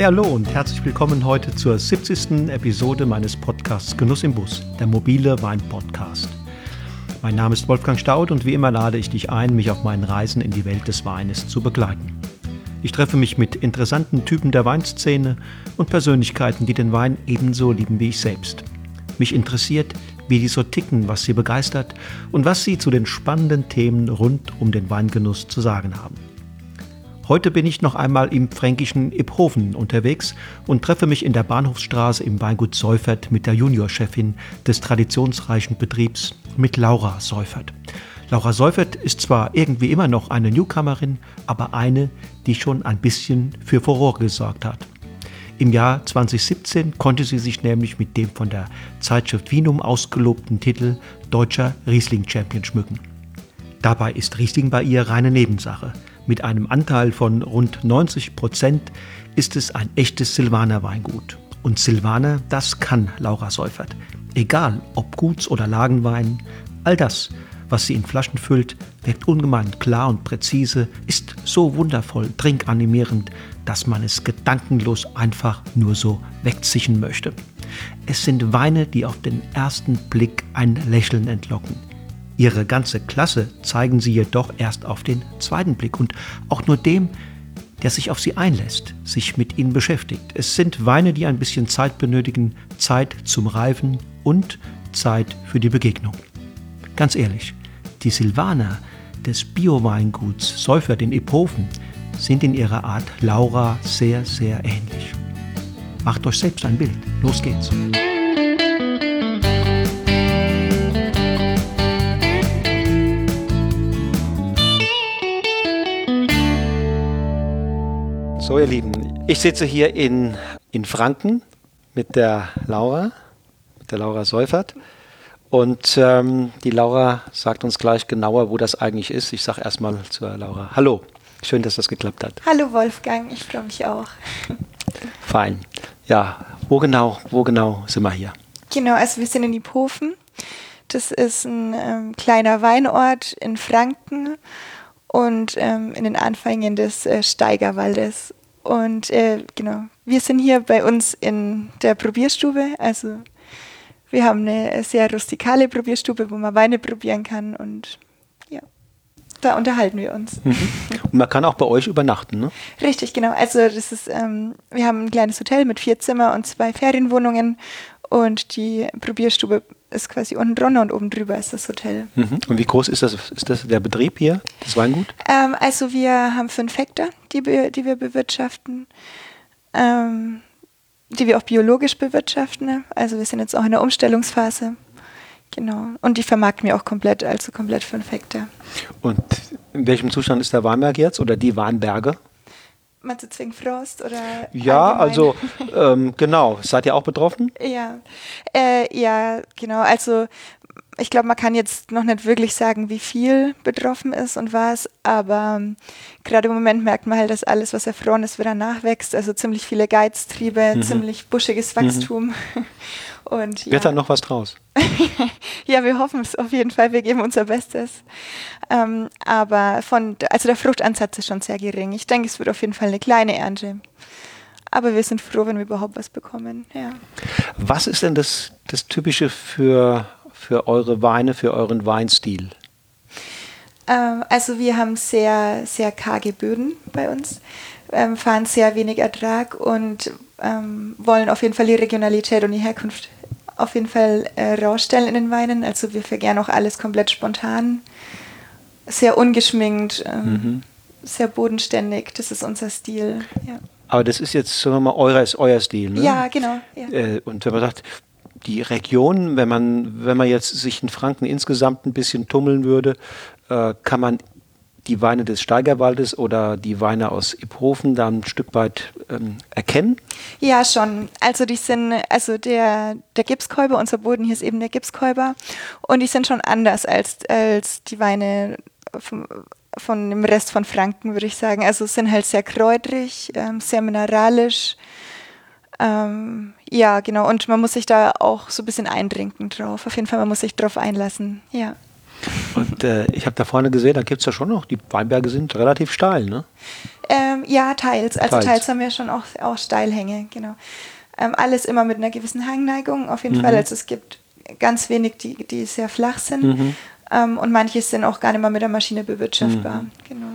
Hey, hallo und herzlich willkommen heute zur 70. Episode meines Podcasts Genuss im Bus, der mobile Wein-Podcast. Mein Name ist Wolfgang Staud und wie immer lade ich dich ein, mich auf meinen Reisen in die Welt des Weines zu begleiten. Ich treffe mich mit interessanten Typen der Weinszene und Persönlichkeiten, die den Wein ebenso lieben wie ich selbst. Mich interessiert, wie die so ticken, was sie begeistert und was sie zu den spannenden Themen rund um den Weingenuss zu sagen haben. Heute bin ich noch einmal im fränkischen Iphofen unterwegs und treffe mich in der Bahnhofsstraße im Weingut Seufert mit der Juniorchefin des traditionsreichen Betriebs, mit Laura Seufert. Laura Seufert ist zwar irgendwie immer noch eine Newcomerin, aber eine, die schon ein bisschen für Furore gesorgt hat. Im Jahr 2017 konnte sie sich nämlich mit dem von der Zeitschrift Vinum ausgelobten Titel Deutscher Riesling Champion schmücken. Dabei ist Riesling bei ihr reine Nebensache. Mit einem Anteil von rund 90 Prozent ist es ein echtes Silvaner Weingut. Und Silvaner, das kann Laura Seufert. Egal ob Guts- oder Lagenwein, all das, was sie in Flaschen füllt, wirkt ungemein klar und präzise, ist so wundervoll trinkanimierend, dass man es gedankenlos einfach nur so wegzischen möchte. Es sind Weine, die auf den ersten Blick ein Lächeln entlocken. Ihre ganze Klasse zeigen sie jedoch erst auf den zweiten Blick und auch nur dem, der sich auf sie einlässt, sich mit ihnen beschäftigt. Es sind Weine, die ein bisschen Zeit benötigen, Zeit zum Reifen und Zeit für die Begegnung. Ganz ehrlich, die Silvaner des Bio-Weinguts Seufert in Ephofen sind in ihrer Art Laura sehr, sehr ähnlich. Macht euch selbst ein Bild. Los geht's. So, ihr Lieben, ich sitze hier in, in Franken mit der Laura, mit der Laura Seufert. Und ähm, die Laura sagt uns gleich genauer, wo das eigentlich ist. Ich sage erstmal zur Laura: Hallo, schön, dass das geklappt hat. Hallo Wolfgang, ich freue mich auch. Fein. Ja, wo genau, wo genau sind wir hier? Genau, also wir sind in Iphofen. Das ist ein ähm, kleiner Weinort in Franken und ähm, in den Anfängen des äh, Steigerwaldes. Und äh, genau, wir sind hier bei uns in der Probierstube. Also wir haben eine sehr rustikale Probierstube, wo man Weine probieren kann und ja, da unterhalten wir uns. Mhm. Und man kann auch bei euch übernachten, ne? Richtig, genau. Also das ist, ähm, wir haben ein kleines Hotel mit vier Zimmer und zwei Ferienwohnungen und die Probierstube ist quasi unten drunter und oben drüber ist das Hotel. Mhm. Und wie groß ist das, ist das der Betrieb hier, das Weingut? Ähm, also wir haben fünf Hektar, die, wir, die wir bewirtschaften, ähm, die wir auch biologisch bewirtschaften. Also wir sind jetzt auch in der Umstellungsphase. Genau. Und die vermarkten wir auch komplett, also komplett fünf Hektar. Und in welchem Zustand ist der Weinberg jetzt oder die Weinberge? Meinst du Zwingfrost oder? Ja, allgemein? also ähm, genau. Seid ihr auch betroffen? Ja, äh, ja, genau. Also ich glaube, man kann jetzt noch nicht wirklich sagen, wie viel betroffen ist und was, aber ähm, gerade im Moment merkt man halt, dass alles, was erfroren ist, wieder nachwächst. Also ziemlich viele Geiztriebe, Mhm. ziemlich buschiges Wachstum. Und ja. Wird da noch was draus? ja, wir hoffen es auf jeden Fall. Wir geben unser Bestes. Ähm, aber von, also der Fruchtansatz ist schon sehr gering. Ich denke, es wird auf jeden Fall eine kleine Ernte. Aber wir sind froh, wenn wir überhaupt was bekommen. Ja. Was ist denn das, das Typische für, für eure Weine, für euren Weinstil? Ähm, also wir haben sehr, sehr karge Böden bei uns, ähm, fahren sehr wenig Ertrag und ähm, wollen auf jeden Fall die Regionalität und die Herkunft auf jeden Fall äh, rausstellen in den Weinen. Also wir vergären auch alles komplett spontan, sehr ungeschminkt, ähm, Mhm. sehr bodenständig. Das ist unser Stil. Ja, Aber das ist jetzt, sagen wir mal, euer, ist euer Stil, ne? ja genau. Ja. Äh, und wenn man sagt, die Region, wenn man, wenn man jetzt sich in Franken insgesamt ein bisschen tummeln würde, äh, kann man die Weine des Steigerwaldes oder die Weine aus Iphofen da ein Stück weit ähm, erkennen? Ja, schon. Also die sind, also der, der Gipskäuber, unser Boden hier ist eben der Gipskäuber und die sind schon anders als, als die Weine vom, von dem Rest von Franken, würde ich sagen. Also sind halt sehr kräutrig, ähm, sehr mineralisch. Ähm, ja, genau. Und man muss sich da auch so ein bisschen eintrinken drauf. Auf jeden Fall, man muss sich drauf einlassen. Ja. Und äh, ich habe da vorne gesehen, da gibt es ja schon noch, die Weinberge sind relativ steil, ne? Ähm, ja, teils. Also teils. teils. haben wir schon auch, auch Steilhänge, genau. Ähm, alles immer mit einer gewissen Hangneigung auf jeden mhm. Fall. Also es gibt ganz wenig, die, die sehr flach sind. Mhm. Ähm, und manche sind auch gar nicht mehr mit der Maschine bewirtschaftbar. Mhm. Genau.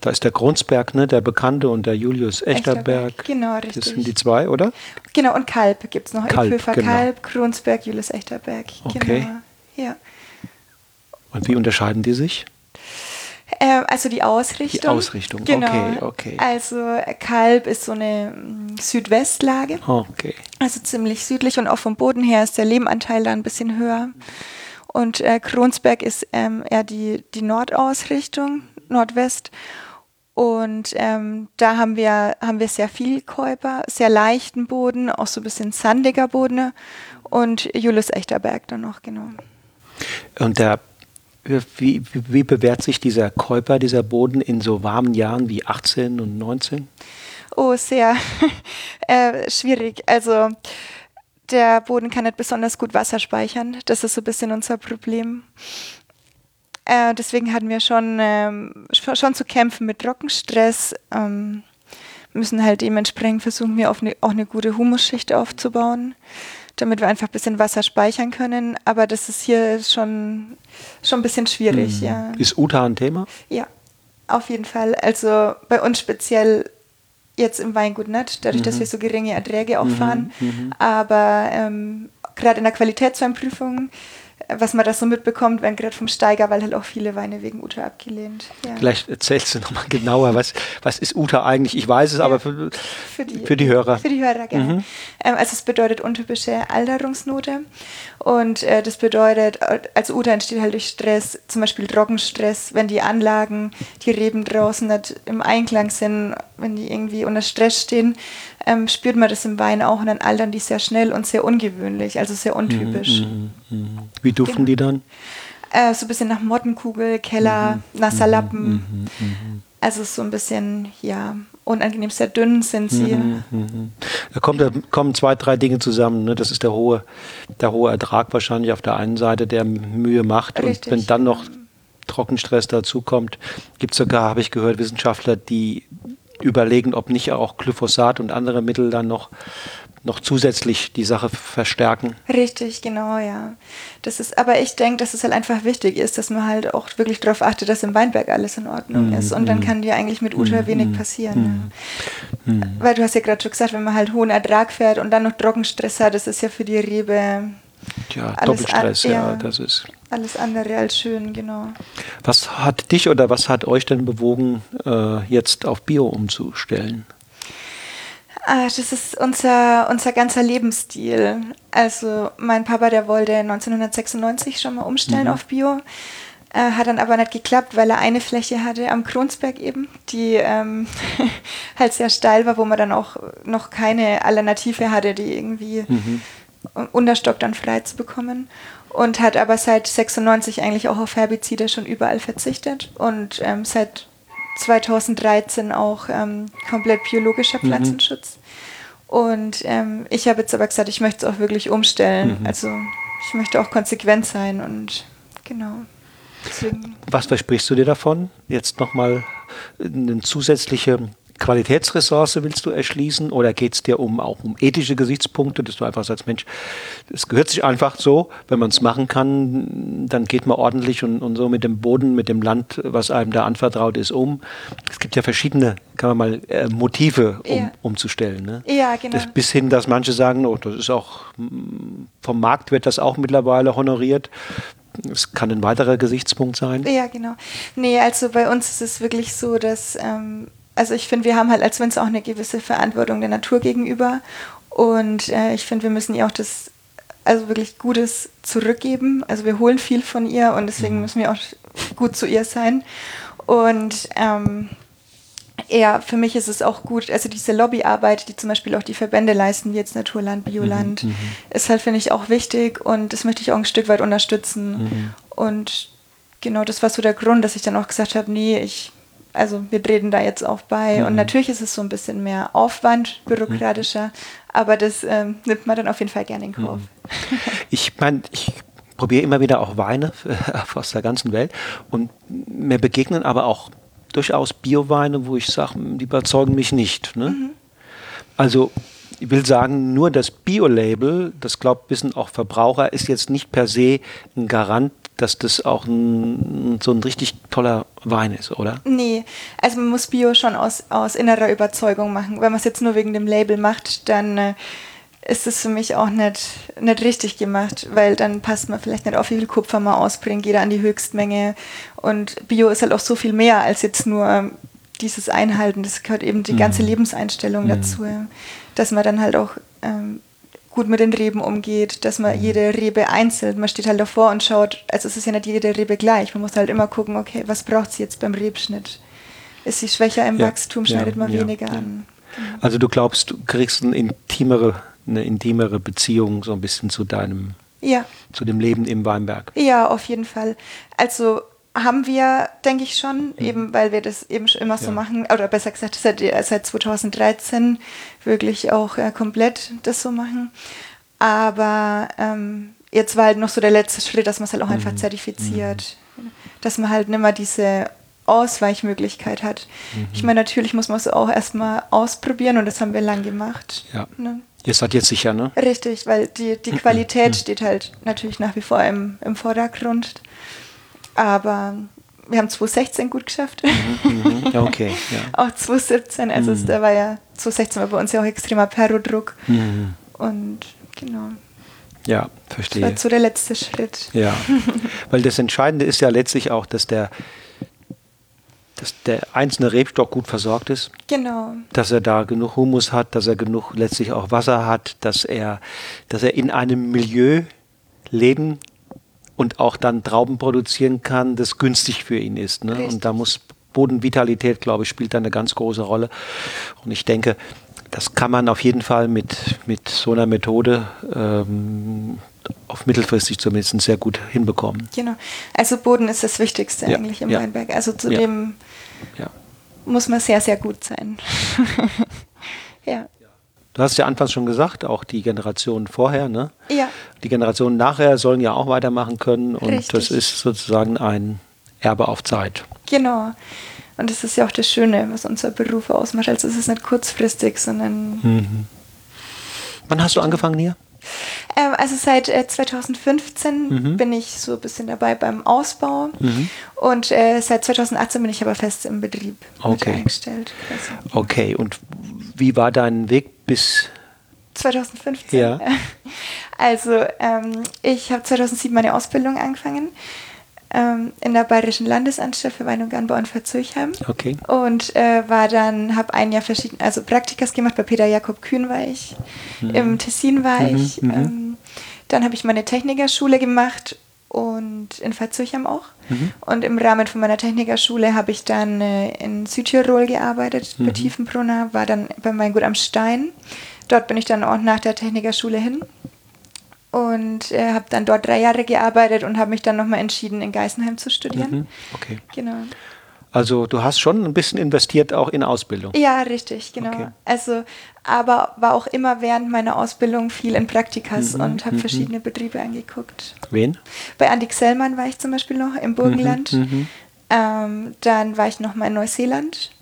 Da ist der Grundsberg, ne, der Bekannte, und der Julius Echterberg. Genau, richtig. Das sind die zwei, oder? Genau, und Kalb gibt es noch. Kalb, Ipöfer genau. Kalb, Grundsberg, Julius Echterberg. Okay. Genau. Ja. Und wie unterscheiden die sich? Äh, also die Ausrichtung. Die Ausrichtung, genau. okay, okay. Also Kalb ist so eine mm, Südwestlage. Okay. Also ziemlich südlich und auch vom Boden her ist der Lehmanteil da ein bisschen höher. Und äh, Kronsberg ist ähm, eher die, die Nordausrichtung, Nordwest. Und ähm, da haben wir, haben wir sehr viel Käuper, sehr leichten Boden, auch so ein bisschen sandiger Boden und Julius Echterberg dann noch, genau. Und der wie, wie, bewährt sich dieser Käuper, dieser Boden in so warmen Jahren wie 18 und 19? Oh, sehr äh, schwierig. Also der Boden kann nicht besonders gut Wasser speichern. Das ist so ein bisschen unser Problem. Äh, deswegen hatten wir schon, ähm, schon zu kämpfen mit Trockenstress. Ähm, müssen halt dementsprechend versuchen, wir eine, auch eine gute Humusschicht aufzubauen damit wir einfach ein bisschen Wasser speichern können. Aber das ist hier schon, schon ein bisschen schwierig, mhm. ja. Ist Uta ein Thema? Ja, auf jeden Fall. Also bei uns speziell jetzt im Weingut nicht, dadurch, mhm. dass wir so geringe Erträge auch fahren. Mhm. mhm. Aber ähm, gerade in der Qualitätsweinprüfung was man da so mitbekommt, wenn gerade vom Steiger, weil halt auch viele Weine wegen Uta abgelehnt. Ja. Vielleicht erzählst du nochmal genauer, was, was ist Uta eigentlich? Ich weiß es, ja, aber für, für, die, für die Hörer. Für die Hörer, gerne. Mhm. Ähm, also es bedeutet untypische Alterungsnote und äh, das bedeutet, also Uta entsteht halt durch Stress, zum Beispiel Trockenstress, wenn die Anlagen, die Reben draußen nicht im Einklang sind, wenn die irgendwie unter Stress stehen, ähm, spürt man das im Wein auch und dann altern die sehr schnell und sehr ungewöhnlich, also sehr untypisch. Mhm, mh, mh. Wie duften genau. die dann? Äh, so ein bisschen nach Mottenkugel, Keller, mhm, nasser Lappen. Mhm, mhm, also so ein bisschen, ja, unangenehm sehr dünn sind sie. Mhm, mhm. Da, kommt, da kommen zwei, drei Dinge zusammen. Ne? Das ist der hohe, der hohe Ertrag wahrscheinlich auf der einen Seite, der Mühe macht. Richtig. Und wenn dann noch Trockenstress dazukommt, gibt es sogar, habe ich gehört, Wissenschaftler, die überlegen, ob nicht auch Glyphosat und andere Mittel dann noch, noch zusätzlich die Sache verstärken. Richtig, genau, ja. Das ist, aber ich denke, dass es halt einfach wichtig ist, dass man halt auch wirklich darauf achtet, dass im Weinberg alles in Ordnung mm, ist. Und dann mm. kann dir eigentlich mit Uta mm, wenig passieren. Ja. Weil du hast ja gerade schon gesagt, wenn man halt hohen Ertrag fährt und dann noch Trockenstress hat, das ist ja für die Rebe ja, Doppelstress, ja, ja, das ist. Alles andere als schön, genau. Was hat dich oder was hat euch denn bewogen, äh, jetzt auf Bio umzustellen? Ah, das ist unser, unser ganzer Lebensstil. Also mein Papa, der wollte 1996 schon mal umstellen mhm. auf Bio. Äh, hat dann aber nicht geklappt, weil er eine Fläche hatte am Kronsberg eben, die ähm, halt sehr steil war, wo man dann auch noch keine Alternative hatte, die irgendwie mhm. Unterstock dann frei zu bekommen und hat aber seit 96 eigentlich auch auf Herbizide schon überall verzichtet und ähm, seit 2013 auch ähm, komplett biologischer mhm. Pflanzenschutz. Mhm. Und ähm, ich habe jetzt aber gesagt, ich möchte es auch wirklich umstellen. Mhm. Also ich möchte auch konsequent sein und genau. Deswegen. Was versprichst du dir davon? Jetzt nochmal eine zusätzliche Qualitätsressource willst du erschließen oder geht es dir um auch um ethische Gesichtspunkte, dass du einfach sagst, Mensch, es gehört sich einfach so, wenn man es machen kann, dann geht man ordentlich und, und so mit dem Boden, mit dem Land, was einem da anvertraut ist, um. Es gibt ja verschiedene, kann man mal, äh, Motive, um, ja. umzustellen. Ne? Ja, genau. Das, bis hin, dass manche sagen, oh, das ist auch, vom Markt wird das auch mittlerweile honoriert. Es kann ein weiterer Gesichtspunkt sein. Ja, genau. Nee, also bei uns ist es wirklich so, dass ähm, also ich finde, wir haben halt als Winzer auch eine gewisse Verantwortung der Natur gegenüber. Und äh, ich finde, wir müssen ihr auch das, also wirklich Gutes zurückgeben. Also wir holen viel von ihr und deswegen mhm. müssen wir auch gut zu ihr sein. Und ähm, ja, für mich ist es auch gut, also diese Lobbyarbeit, die zum Beispiel auch die Verbände leisten, wie jetzt Naturland, Bioland, mhm, mhm. ist halt, finde ich, auch wichtig und das möchte ich auch ein Stück weit unterstützen. Mhm. Und genau das war so der Grund, dass ich dann auch gesagt habe, nee, ich also wir treten da jetzt auch bei. Mhm. Und natürlich ist es so ein bisschen mehr Aufwand, bürokratischer, mhm. aber das ähm, nimmt man dann auf jeden Fall gerne in Kauf. Mhm. Ich meine, ich probiere immer wieder auch Weine aus der ganzen Welt und mir begegnen aber auch durchaus Bioweine, wo ich sage, die überzeugen mich nicht. Ne? Mhm. Also ich will sagen, nur das Bio-Label, das glaubt wissen auch Verbraucher, ist jetzt nicht per se ein Garant, dass das auch ein, so ein richtig toller Wein ist, oder? Nee, also man muss Bio schon aus, aus innerer Überzeugung machen. Wenn man es jetzt nur wegen dem Label macht, dann äh, ist es für mich auch nicht, nicht richtig gemacht, weil dann passt man vielleicht nicht auf, wie viel Kupfer man ausbringt, jeder an die Höchstmenge. Und Bio ist halt auch so viel mehr als jetzt nur dieses Einhalten. Das gehört eben die ganze mhm. Lebenseinstellung mhm. dazu, dass man dann halt auch ähm, gut mit den Reben umgeht, dass man mhm. jede Rebe einzeln, man steht halt davor und schaut, also es ist ja nicht jede Rebe gleich, man muss halt immer gucken, okay, was braucht sie jetzt beim Rebschnitt? Ist sie schwächer im ja. Wachstum, schneidet ja, man ja, weniger an. Genau. Also du glaubst, du kriegst eine intimere, eine intimere Beziehung so ein bisschen zu deinem, ja. zu dem Leben im Weinberg. Ja, auf jeden Fall. Also haben wir, denke ich schon, mhm. eben weil wir das eben schon immer so machen, oder besser gesagt seit, seit 2013 wirklich auch äh, komplett das so machen. Aber ähm, jetzt war halt noch so der letzte Schritt, dass man es halt auch mhm. einfach zertifiziert, mhm. dass man halt nicht mehr diese Ausweichmöglichkeit hat. Mhm. Ich meine, natürlich muss man es auch erstmal ausprobieren und das haben wir lang gemacht. Ja. Ne? Ihr seid jetzt sicher, ne? Richtig, weil die, die Qualität mhm. steht halt natürlich nach wie vor im, im Vordergrund. Aber wir haben 2016 gut geschafft. Mhm, mhm. okay. Ja. auch 2017, also mhm. da war ja 2016 war bei uns ja auch extremer Perodruck. Mhm. Und genau. Ja, verstehe. Das war so der letzte Schritt. Ja, weil das Entscheidende ist ja letztlich auch, dass der, dass der einzelne Rebstock gut versorgt ist. Genau. Dass er da genug Humus hat, dass er genug letztlich auch Wasser hat, dass er, dass er in einem Milieu leben und auch dann Trauben produzieren kann, das günstig für ihn ist. Ne? Und da muss Bodenvitalität, glaube ich, spielt da eine ganz große Rolle. Und ich denke, das kann man auf jeden Fall mit, mit so einer Methode ähm, auf mittelfristig zumindest sehr gut hinbekommen. Genau. Also Boden ist das Wichtigste ja. eigentlich im ja. Weinberg. Also zudem ja. muss man sehr, sehr gut sein. Du hast ja anfangs schon gesagt, auch die Generationen vorher, ne? Ja. Die Generationen nachher sollen ja auch weitermachen können und Richtig. das ist sozusagen ein Erbe auf Zeit. Genau. Und das ist ja auch das Schöne, was unser Beruf ausmacht. Also es ist nicht kurzfristig, sondern. Mhm. Wann hast du angefangen hier? Ähm, also seit äh, 2015 mhm. bin ich so ein bisschen dabei beim Ausbau mhm. und äh, seit 2018 bin ich aber fest im Betrieb okay. eingestellt. Also. Okay, und wie war dein Weg bis 2015? Ja. Also ähm, ich habe 2007 meine Ausbildung angefangen ähm, in der Bayerischen Landesanstalt für Wein und Garnbau in Verzöchheim. Okay. Und äh, war dann, habe ein Jahr verschiedene, also Praktikas gemacht, bei Peter Jakob Kühn war ich, mhm. im Tessin war mhm, ich. Mhm. Ähm, dann habe ich meine Technikerschule gemacht und in Verzöchheim auch. Mhm. Und im Rahmen von meiner Technikerschule habe ich dann äh, in Südtirol gearbeitet, bei mhm. Tiefenbrunner, war dann bei Weingut am Stein. Dort bin ich dann auch nach der Technikerschule hin und äh, habe dann dort drei Jahre gearbeitet und habe mich dann nochmal entschieden, in Geisenheim zu studieren. Mhm. Okay. Genau. Also du hast schon ein bisschen investiert auch in Ausbildung. Ja, richtig, genau. Okay. Also, aber war auch immer während meiner Ausbildung viel in Praktikas mhm. und habe mhm. verschiedene Betriebe angeguckt. Wen? Bei Andi Xellmann war ich zum Beispiel noch im Burgenland. Mhm. mhm. Ähm, dann war ich noch mal in Neuseeland.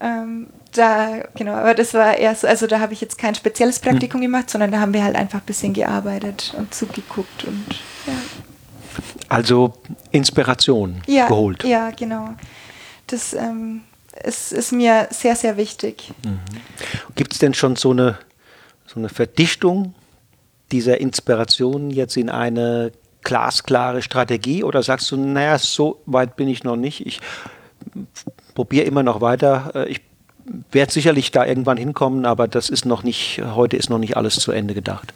Ähm, da, genau, aber das war erst, also da habe ich jetzt kein spezielles Praktikum hm. gemacht, sondern da haben wir halt einfach ein bisschen gearbeitet und zugeguckt und ja. Also Inspiration ja, geholt. Ja, genau. Das ähm, ist, ist mir sehr, sehr wichtig. Mhm. Gibt es denn schon so eine, so eine Verdichtung dieser Inspiration jetzt in eine glasklare Strategie oder sagst du, naja, so weit bin ich noch nicht, ich probiere immer noch weiter, äh, ich werde sicherlich da irgendwann hinkommen, aber das ist noch nicht, heute ist noch nicht alles zu Ende gedacht.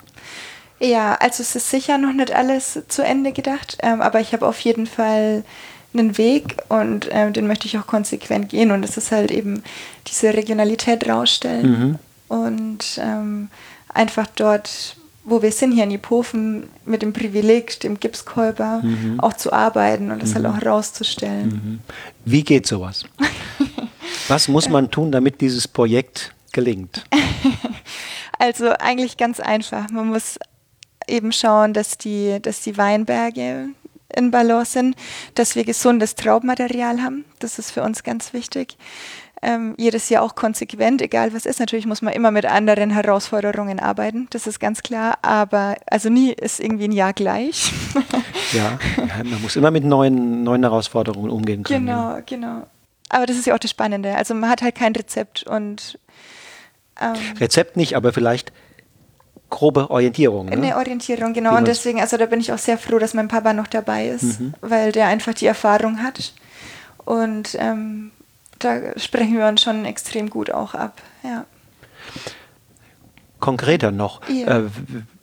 Ja, also es ist sicher noch nicht alles zu Ende gedacht, ähm, aber ich habe auf jeden Fall einen Weg und ähm, den möchte ich auch konsequent gehen und das ist halt eben diese Regionalität rausstellen mhm. und ähm, einfach dort, wo wir sind hier in Ipofen, mit dem Privileg, dem Gipskäuber, mhm. auch zu arbeiten und das halt mhm. halt auch rauszustellen. Mhm. Wie geht sowas? Was muss man tun, damit dieses Projekt gelingt? Also eigentlich ganz einfach. Man muss eben schauen, dass die, dass die Weinberge in Balance sind, dass wir gesundes Traubmaterial haben. Das ist für uns ganz wichtig. Ähm, jedes Jahr auch konsequent, egal was ist. Natürlich muss man immer mit anderen Herausforderungen arbeiten, das ist ganz klar, aber also nie ist irgendwie ein Jahr gleich. ja, man muss immer mit neuen, neuen Herausforderungen umgehen können. Genau, genau. Aber das ist ja auch das Spannende. Also man hat halt kein Rezept und ähm, Rezept nicht, aber vielleicht grobe Orientierung. Ne? Eine Orientierung, genau. Und deswegen, also da bin ich auch sehr froh, dass mein Papa noch dabei ist, mhm. weil der einfach die Erfahrung hat. Und ähm, da sprechen wir uns schon extrem gut auch ab. Ja. Konkreter noch, ja. äh,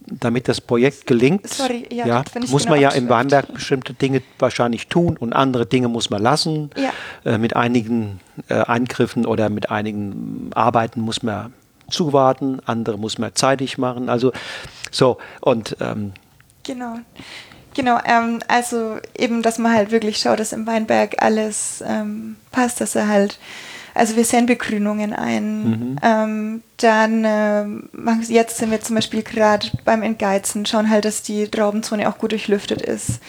damit das Projekt gelingt, Sorry, ja, ja muss genau man ja im Weinberg bestimmte Dinge wahrscheinlich tun und andere Dinge muss man lassen. Ja. Äh, mit einigen äh, Eingriffen oder mit einigen Arbeiten muss man zuwarten, andere muss man zeitig machen. Also so und ähm, genau. Genau, ähm, also eben, dass man halt wirklich schaut, dass im Weinberg alles ähm, passt, dass er halt, also wir sehen Begrünungen ein. Mhm. Ähm, dann, äh, jetzt sind wir zum Beispiel gerade beim Entgeizen, schauen halt, dass die Traubenzone auch gut durchlüftet ist.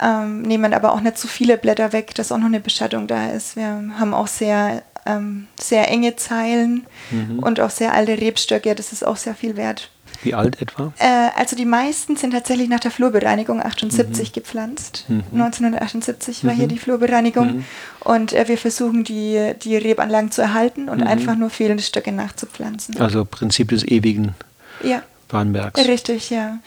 Ähm, nehmen aber auch nicht zu viele Blätter weg, dass auch noch eine Beschattung da ist. Wir haben auch sehr ähm, sehr enge Zeilen mhm. und auch sehr alte Rebstöcke. Das ist auch sehr viel wert. Wie alt etwa? Äh, also die meisten sind tatsächlich nach der Flurbereinigung 78 mhm. gepflanzt. Mhm. 1978 war hier mhm. die Flurbereinigung. Mhm. Und äh, wir versuchen die, die Rebanlagen zu erhalten und mhm. einfach nur fehlende Stöcke nachzupflanzen. Also Prinzip des ewigen ja. Bahnbergs. Richtig, ja.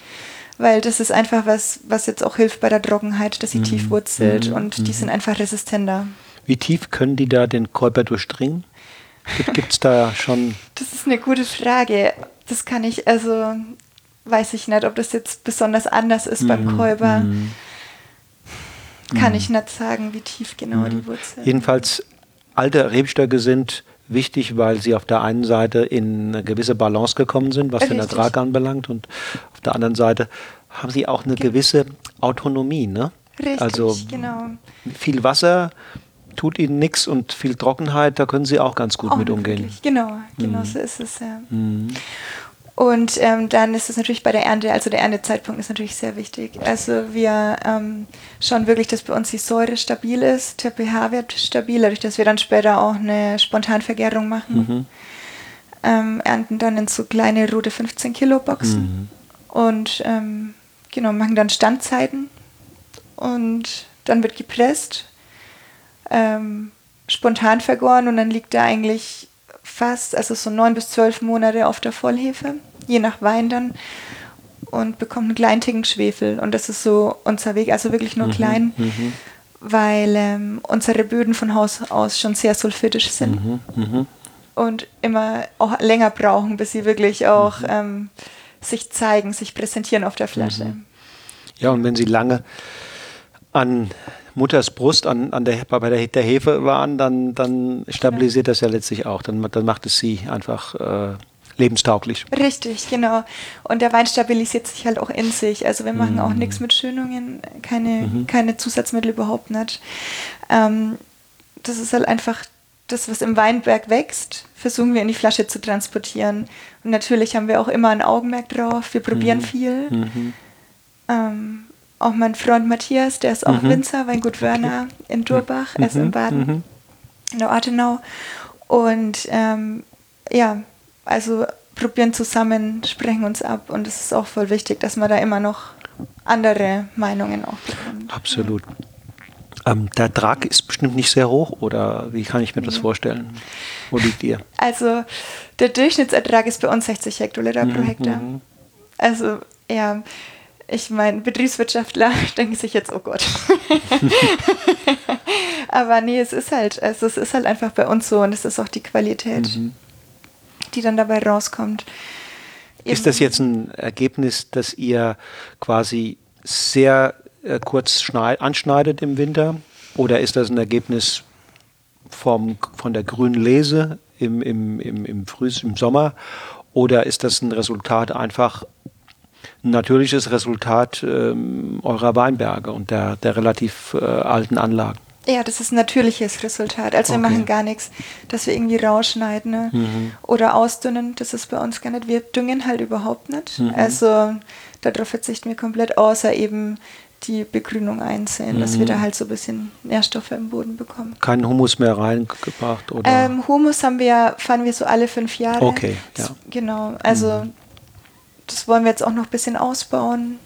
Weil das ist einfach was, was jetzt auch hilft bei der Trockenheit, dass sie tief wurzelt und die sind einfach resistenter. Wie tief können die da den Käuper durchdringen? Gibt es da schon. Das ist eine gute Frage. Das kann ich, also weiß ich nicht, ob das jetzt besonders anders ist mm, beim Käuber. Mm, kann mm. ich nicht sagen, wie tief genau die mm. Wurzeln. Jedenfalls, alte Rebstöcke sind wichtig, weil sie auf der einen Seite in eine gewisse Balance gekommen sind, was Richtig. den Ertrag anbelangt, und auf der anderen Seite haben sie auch eine gewisse Autonomie. Ne? Richtig, also genau. viel Wasser, tut ihnen nichts und viel Trockenheit, da können sie auch ganz gut auch mit umgehen. Wirklich. Genau, genau mhm. so ist es. Ja. Mhm. Und ähm, dann ist es natürlich bei der Ernte, also der Erntezeitpunkt ist natürlich sehr wichtig. Also wir ähm, schauen wirklich, dass bei uns die Säure stabil ist, der pH-Wert stabil, dadurch, dass wir dann später auch eine Spontanvergärung machen. Mhm. Ähm, ernten dann in so kleine rote 15 Kilo Boxen mhm. und ähm, genau machen dann Standzeiten und dann wird gepresst ähm, spontan vergoren und dann liegt er eigentlich fast, also so neun bis zwölf Monate auf der Vollhefe, je nach Wein dann und bekommt einen kleinen Ticken Schwefel und das ist so unser Weg, also wirklich nur mhm, klein, mhm. weil ähm, unsere Böden von Haus aus schon sehr sulfitisch sind mhm, mhm. und immer auch länger brauchen, bis sie wirklich auch mhm. ähm, sich zeigen, sich präsentieren auf der Flasche. Mhm. Ja, und wenn sie lange an Mutters Brust an, an der, bei der, der Hefe waren, dann, dann stabilisiert das ja letztlich auch. Dann, dann macht es sie einfach äh, lebenstauglich. Richtig, genau. Und der Wein stabilisiert sich halt auch in sich. Also wir machen mm. auch mhm. nichts mit Schönungen, keine, mhm. keine Zusatzmittel überhaupt nicht. Ähm, das ist halt einfach das, was im Weinberg wächst, versuchen wir in die Flasche zu transportieren. Und natürlich haben wir auch immer ein Augenmerk drauf. Wir probieren mhm. viel. Mhm. Ähm, auch mein Freund Matthias, der ist auch mhm. Winzer, Weingut okay. in Durbach, mhm. er ist in Baden, mhm. in der Ortenau. Und ähm, ja, also probieren zusammen, sprechen uns ab und es ist auch voll wichtig, dass man da immer noch andere Meinungen auch bekommt. Absolut. Ähm, der Ertrag ist bestimmt nicht sehr hoch oder wie kann ich mir das vorstellen? Wo liegt ihr? Also der Durchschnittsertrag ist bei uns 60 Hektoliter pro mhm, Hektar. Mhm. Also ja, ich meine, Betriebswirtschaftler denken sich jetzt, oh Gott. Aber nee, es ist halt, also es ist halt einfach bei uns so und es ist auch die Qualität, mhm. die dann dabei rauskommt. Eben. Ist das jetzt ein Ergebnis, dass ihr quasi sehr äh, kurz anschneidet im Winter? Oder ist das ein Ergebnis vom, von der grünen Lese im, im, im, im, Früh, im Sommer? Oder ist das ein Resultat einfach ein natürliches Resultat ähm, eurer Weinberge und der, der relativ äh, alten Anlagen. Ja, das ist ein natürliches Resultat. Also wir Okay. machen gar nichts, dass wir irgendwie rausschneiden ne? Mhm. oder ausdünnen. Das ist bei uns gar nicht. Wir düngen halt überhaupt nicht. Mhm. Also darauf verzichten wir komplett, außer eben die Begrünung einzeln, dass Mhm. wir da halt so ein bisschen Nährstoffe im Boden bekommen. Keinen Humus mehr reingebracht oder? Ähm, Humus haben wir, fahren wir so alle fünf Jahre. Okay, ja. Mhm. Genau, also das wollen wir jetzt auch noch ein bisschen ausbauen.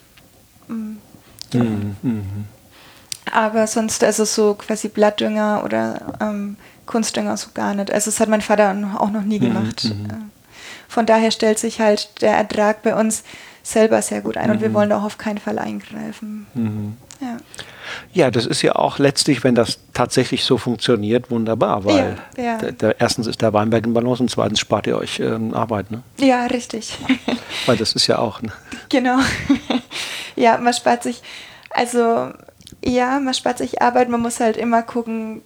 Mm, ja. Mhm, mhm. Aber sonst, also so quasi Blattdünger oder ähm, Kunstdünger so gar nicht. Also das hat mein Vater auch noch nie Mhm, gemacht. mhm. Äh, Von daher stellt sich halt der Ertrag bei uns selber sehr gut ein und wir Mhm. wollen da auch auf keinen Fall eingreifen. Mhm. Ja, Ja, das ist ja auch letztlich, wenn das tatsächlich so funktioniert, wunderbar, weil Ja, ja. Der, der, erstens ist der Weinberg in Balance und zweitens spart ihr euch ähm, Arbeit, ne? ja richtig. Weil das ist ja auch, ne? Genau. ja, man spart sich, also ja, man spart sich Arbeit, man muss halt immer gucken,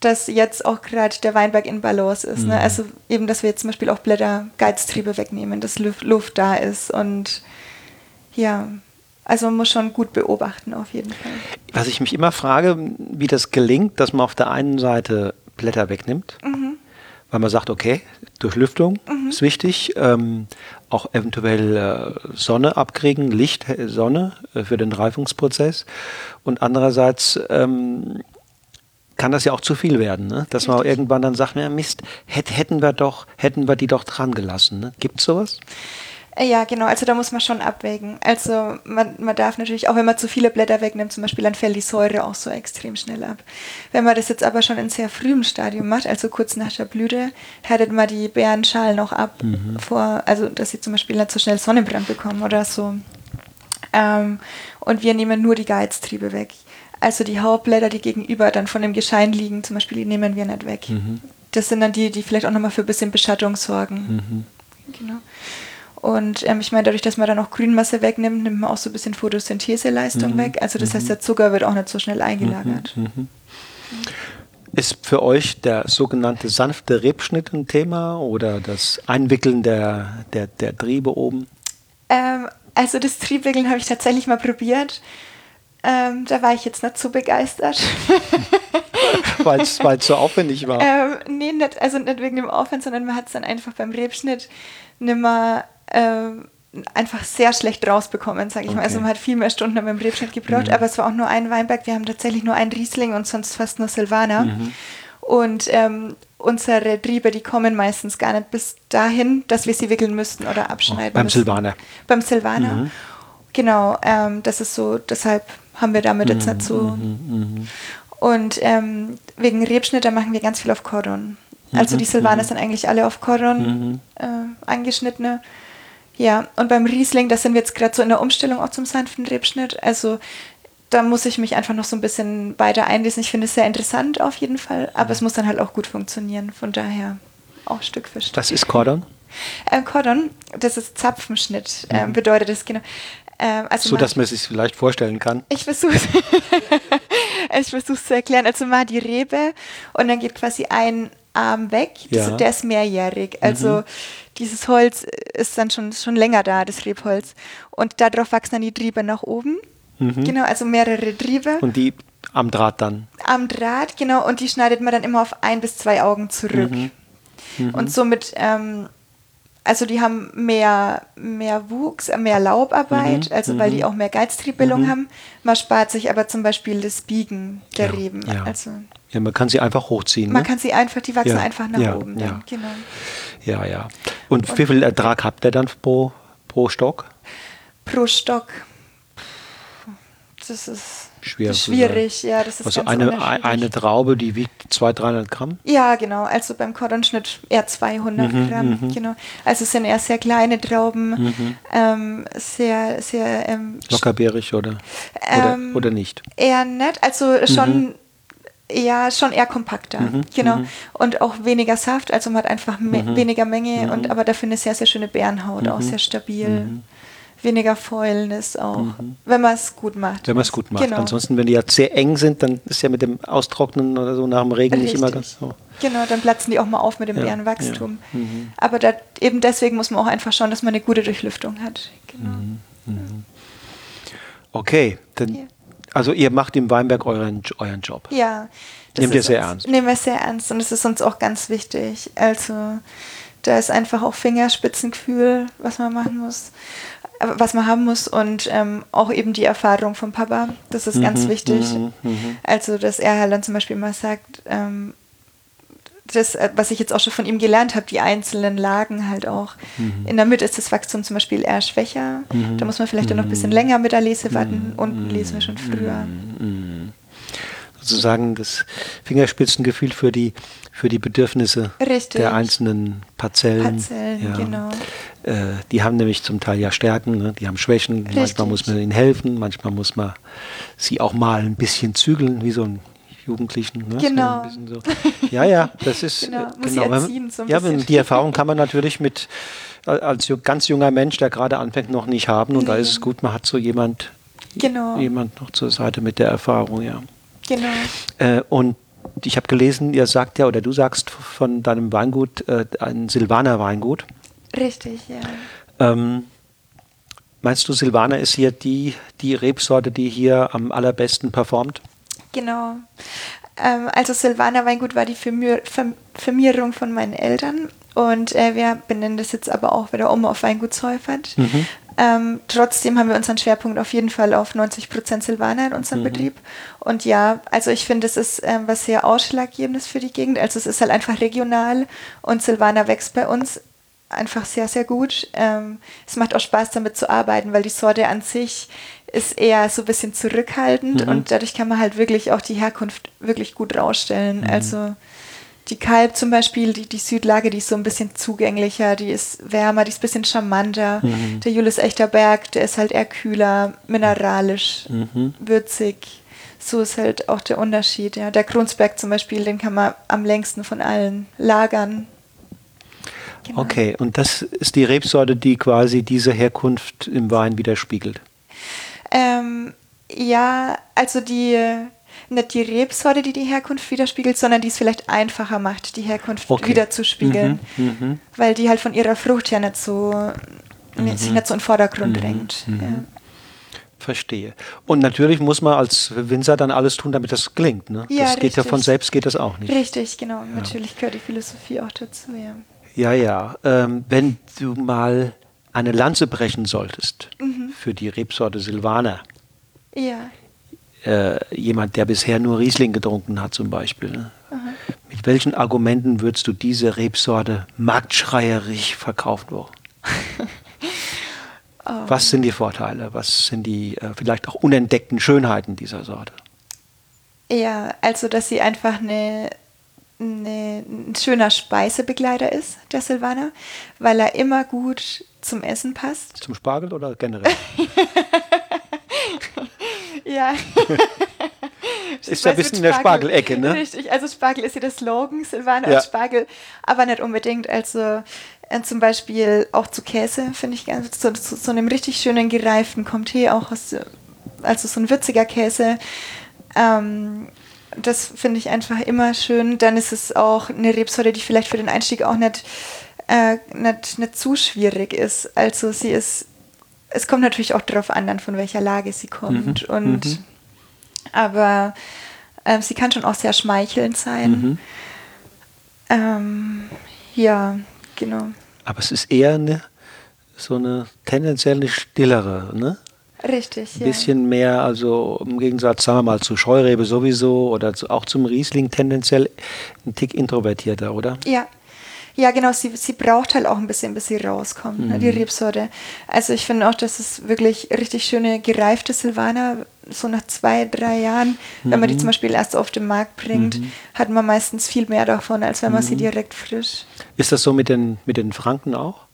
dass jetzt auch gerade der Weinberg in Balance ist. Ne? Mhm. Also eben, dass wir jetzt zum Beispiel auch Blätter, Geiztriebe wegnehmen, dass Luft, Luft da ist und ja, also man muss schon gut beobachten auf jeden Fall. Was ich mich immer frage, wie das gelingt, dass man auf der einen Seite Blätter wegnimmt, Mhm. weil man sagt, okay, Durchlüftung ist wichtig, ähm, auch eventuell äh, Sonne abkriegen, Licht, äh, Sonne äh, für den Reifungsprozess und andererseits ähm, kann das ja auch zu viel werden, ne? dass man Richtig. irgendwann dann sagt, ja Mist, hätt, hätten wir doch, hätten wir die doch dran gelassen. Ne? Gibt es sowas? Äh, Ja, genau, also da muss man schon abwägen. Also man, man darf natürlich, auch wenn man zu viele Blätter wegnimmt, zum Beispiel, dann fällt die Säure auch so extrem schnell ab. Wenn man das jetzt aber schon in sehr frühem Stadium macht, also kurz nach der Blüte, härtet man die Beerenschalen auch ab, vor, also dass sie zum Beispiel nicht so schnell Sonnenbrand bekommen oder so. Ähm, und wir nehmen nur die Geiztriebe weg. Also die Hauptblätter, die gegenüber dann von dem Geschein liegen, zum Beispiel, die nehmen wir nicht weg. Das sind dann die, die vielleicht auch nochmal für ein bisschen Beschattung sorgen. Genau. Und ähm, ich meine, dadurch, dass man dann auch Grünmasse wegnimmt, nimmt man auch so ein bisschen Photosyntheseleistung weg. Also das heißt, der Zucker wird auch nicht so schnell eingelagert. Ist für euch der sogenannte sanfte Rebschnitt ein Thema oder das Einwickeln der, der, der Triebe oben? Ähm, also das Triebwickeln habe ich tatsächlich mal probiert. Ähm, da war ich jetzt nicht so begeistert. Weil es so aufwendig war. ähm, nee, nicht, also nicht wegen dem Aufwand, sondern man hat es dann einfach beim Rebschnitt nimmer ähm, einfach sehr schlecht rausbekommen, sage ich mal. Also Okay. man hat viel mehr Stunden beim Rebschnitt gebraucht, aber es war auch nur ein Weinberg. Wir haben tatsächlich nur einen Riesling und sonst fast nur Silvaner. Und ähm, unsere Triebe, die kommen meistens gar nicht bis dahin, dass wir sie wickeln müssten oder abschneiden beim müssen. Silvaner. Beim Silvaner. Genau, ähm, das ist so, deshalb haben wir damit jetzt nicht so. Und ähm, wegen Rebschnitt, da machen wir ganz viel auf Cordon. Also die Silvaner sind eigentlich alle auf Cordon äh, angeschnittene. Ja, und beim Riesling, da sind wir jetzt gerade so in der Umstellung auch zum sanften Rebschnitt. Also da muss ich mich einfach noch so ein bisschen weiter einlesen. Ich finde es sehr interessant auf jeden Fall, aber es muss dann halt auch gut funktionieren. Von daher auch Stück für Stück. Was ist Cordon? Ähm, Cordon, das ist Zapfenschnitt, ähm, bedeutet das genau. Ähm, also So man- dass man es sich vielleicht vorstellen kann. ich versuche ich versuch's zu erklären. Also mal die Rebe und dann geht quasi ein Arm weg. Das, Ja. Der ist mehrjährig. Also dieses Holz ist dann schon, schon länger da, das Rebholz. Und darauf wachsen dann die Triebe nach oben. Genau, also mehrere Triebe Und die am Draht dann. am Draht, genau, und die schneidet man dann immer auf ein bis zwei Augen zurück. Und somit, ähm, also die haben mehr, mehr Wuchs, äh, mehr Laubarbeit, also weil die auch mehr Geiztriebbildung haben. Man spart sich aber zum Beispiel das Biegen der Reben. Ja. Also ja, man kann sie einfach hochziehen. man ne? kann sie einfach, die wachsen Ja, einfach nach ja, oben. ja. Dann. Genau. Ja, ja. Und wie viel Ertrag habt ihr dann pro, pro Stock? Pro Stock. Das ist zu schwierig, ja. Das ist Also ganz eine, eine Traube, die wiegt 200, 300 Gramm? Ja, genau. Also beim Cordonschnitt eher 200 Gramm. Genau. Also es sind eher sehr kleine Trauben, ähm, sehr, sehr ähm, Lockerbeerig oder, Ähm, oder, oder nicht? eher nett. Also schon ja schon eher kompakter. Genau. Und auch weniger Saft. Also man hat einfach me weniger Menge und aber dafür eine sehr, sehr schöne Bärenhaut, auch sehr stabil. Weniger Fäulnis auch, wenn man es gut macht. Wenn man es gut macht. Genau. Ansonsten, wenn die ja sehr eng sind, dann ist ja mit dem Austrocknen oder so nach dem Regen nicht immer ganz Richtig. so. Genau, dann platzen die auch mal auf mit dem Ja, Bärenwachstum. ja. Mhm. Aber da, eben deswegen muss man auch einfach schauen, dass man eine gute Durchlüftung hat. Genau. Okay, dann Ja. Also ihr macht im Weinberg euren, euren Job. Ja. Nehmt ihr sehr uns, ernst? Nehmen wir sehr ernst und es ist uns auch ganz wichtig. Also da ist einfach auch Fingerspitzengefühl, was man machen muss, äh, was man haben muss und ähm, auch eben die Erfahrung vom Papa. Das ist mhm, ganz wichtig. Mhm, mhm, also dass er halt dann zum Beispiel mal sagt, ähm, das, äh, was ich jetzt auch schon von ihm gelernt habe, die einzelnen Lagen halt auch. Mhm. In der Mitte ist das Wachstum zum Beispiel eher schwächer. Mhm. Da muss man vielleicht mhm. noch ein bisschen länger mit der Lese warten. Mhm. Unten lesen wir schon früher. Mhm. Sozusagen das Fingerspitzengefühl für die, für die Bedürfnisse Richtig. der einzelnen Parzellen. Parzellen, ja. genau. Äh, die haben nämlich zum Teil ja Stärken, ne? die haben Schwächen. Richtig. Manchmal muss man ihnen helfen, manchmal muss man sie auch mal ein bisschen zügeln, wie so ein Jugendlichen. Ne? Genau. So so. Ja, ja, das ist genau. genau. Erziehen, so ja, die Erfahrung kann man natürlich mit als ganz junger Mensch, der gerade anfängt, noch nicht haben. Und nee. da ist es gut, man hat so jemand, genau. jemand noch zur Seite mit der Erfahrung, ja. Genau. Äh, und ich habe gelesen, ihr sagt ja, oder du sagst von deinem Weingut, äh, ein Silvaner Weingut. Richtig, ja. Ähm, meinst du, Silvaner ist hier die, die Rebsorte, die hier am allerbesten performt? Genau. Ähm, also Silvaner Weingut war die Firmier Firmierung von meinen Eltern und äh, wir benennen das jetzt aber auch wieder um auf Weingut Seufert. Mhm. Ähm, trotzdem haben wir unseren Schwerpunkt auf jeden Fall auf 90 Prozent Silvaner in unserem mhm. Betrieb. Und ja, also ich finde, es ist ähm, was sehr Ausschlaggebendes für die Gegend. Also es ist halt einfach regional und Silvaner wächst bei uns einfach sehr, sehr gut. Ähm, es macht auch Spaß damit zu arbeiten, weil die Sorte an sich ist eher so ein bisschen zurückhaltend mhm. und dadurch kann man halt wirklich auch die Herkunft wirklich gut rausstellen. Mhm. Also die Kalb zum Beispiel, die, die Südlage, die ist so ein bisschen zugänglicher, die ist wärmer, die ist ein bisschen charmanter. Mhm. Der Julius Echterberg, der ist halt eher kühler, mineralisch, mhm. würzig. So ist halt auch der Unterschied. Ja. Der Kronsberg zum Beispiel, den kann man am längsten von allen lagern. Genau. Okay, und das ist die Rebsorte, die quasi diese Herkunft im Wein widerspiegelt. Ähm, ja, also die nicht die Rebsorte, die die Herkunft widerspiegelt, sondern die es vielleicht einfacher macht, die Herkunft okay. wiederzuspiegeln, mhm, mh. weil die halt von ihrer Frucht ja nicht so mhm. sich nicht so in den Vordergrund mhm, drängt. Mhm. Ja. Verstehe. Und natürlich muss man als Winzer dann alles tun, damit das klingt. Ne? Ja, das richtig. geht ja von selbst geht das auch nicht. Richtig, genau. Ja. Natürlich gehört die Philosophie auch dazu, ja. Ja, ja. Ähm, wenn du mal eine Lanze brechen solltest mhm. für die Rebsorte Silvaner. Ja. Äh, jemand, der bisher nur Riesling getrunken hat zum Beispiel. Ne? Mit welchen Argumenten würdest du diese Rebsorte marktschreierisch verkaufen wollen? oh. Was sind die Vorteile? Was sind die äh, vielleicht auch unentdeckten Schönheiten dieser Sorte? Ja, also dass sie einfach eine eine, ein schöner Speisebegleiter ist, der Silvaner, weil er immer gut zum Essen passt. Zum Spargel oder generell? ja. ist ja ein bisschen in der Spargelecke, ne? Richtig, also Spargel ist ja der Slogan, Silvaner ja. als Spargel, aber nicht unbedingt. Also äh, zum Beispiel auch zu Käse, finde ich ganz, zu, zu, zu, einem richtig schönen gereiften Comté, auch aus, also so ein würziger Käse. Ähm, das finde ich einfach immer schön. Dann ist es auch eine Rebsorte, die vielleicht für den Einstieg auch nicht, äh, nicht, nicht zu schwierig ist. Also sie ist, es kommt natürlich auch darauf an, dann von welcher Lage sie kommt. Mhm. Und mhm. aber äh, sie kann schon auch sehr schmeichelnd sein. Mhm. Ähm, ja, genau. Aber es ist eher eine so eine tendenziell eine stillere, ne? Richtig, Ein bisschen ja. mehr, also im Gegensatz, sagen wir mal, zu Scheurebe sowieso oder zu, auch zum Riesling tendenziell ein Tick introvertierter, oder? Ja. Ja, genau, sie, sie braucht halt auch ein bisschen, bis sie rauskommt, mhm. ne, die mhm. Rebsorte. Also ich finde auch, dass es wirklich richtig schöne gereifte Silvaner, so nach zwei, drei Jahren, mhm. wenn man die mhm. zum Beispiel erst auf den Markt bringt, mhm. hat man meistens viel mehr davon, als wenn man sie direkt frisch. Ist das so mit den, mit den Franken auch?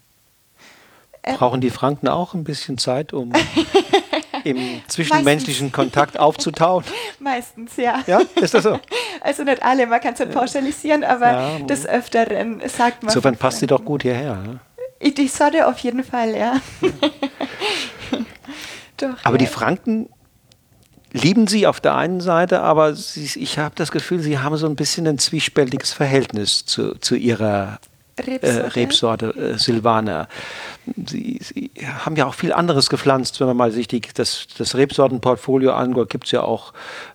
Äh, Brauchen die Franken auch ein bisschen Zeit, um im zwischenmenschlichen Meistens. Kontakt aufzutauen? Meistens, ja. Ja, ist das so? Also nicht alle, man kann es nicht pauschalisieren, aber ja, des Öfteren sagt man. Insofern passt sie doch gut hierher. Ne? Die Sorte auf jeden Fall, ja. doch, aber ja. die Franken lieben sie auf der einen Seite, aber sie, ich habe das Gefühl, sie haben so ein bisschen ein zwiespältiges Verhältnis zu, zu ihrer Rebsorte, äh, Rebsorte äh, Silvaner. Sie, Sie, haben ja auch viel anderes gepflanzt, wenn man mal sich die, das, das Rebsortenportfolio anguckt, gibt es ja auch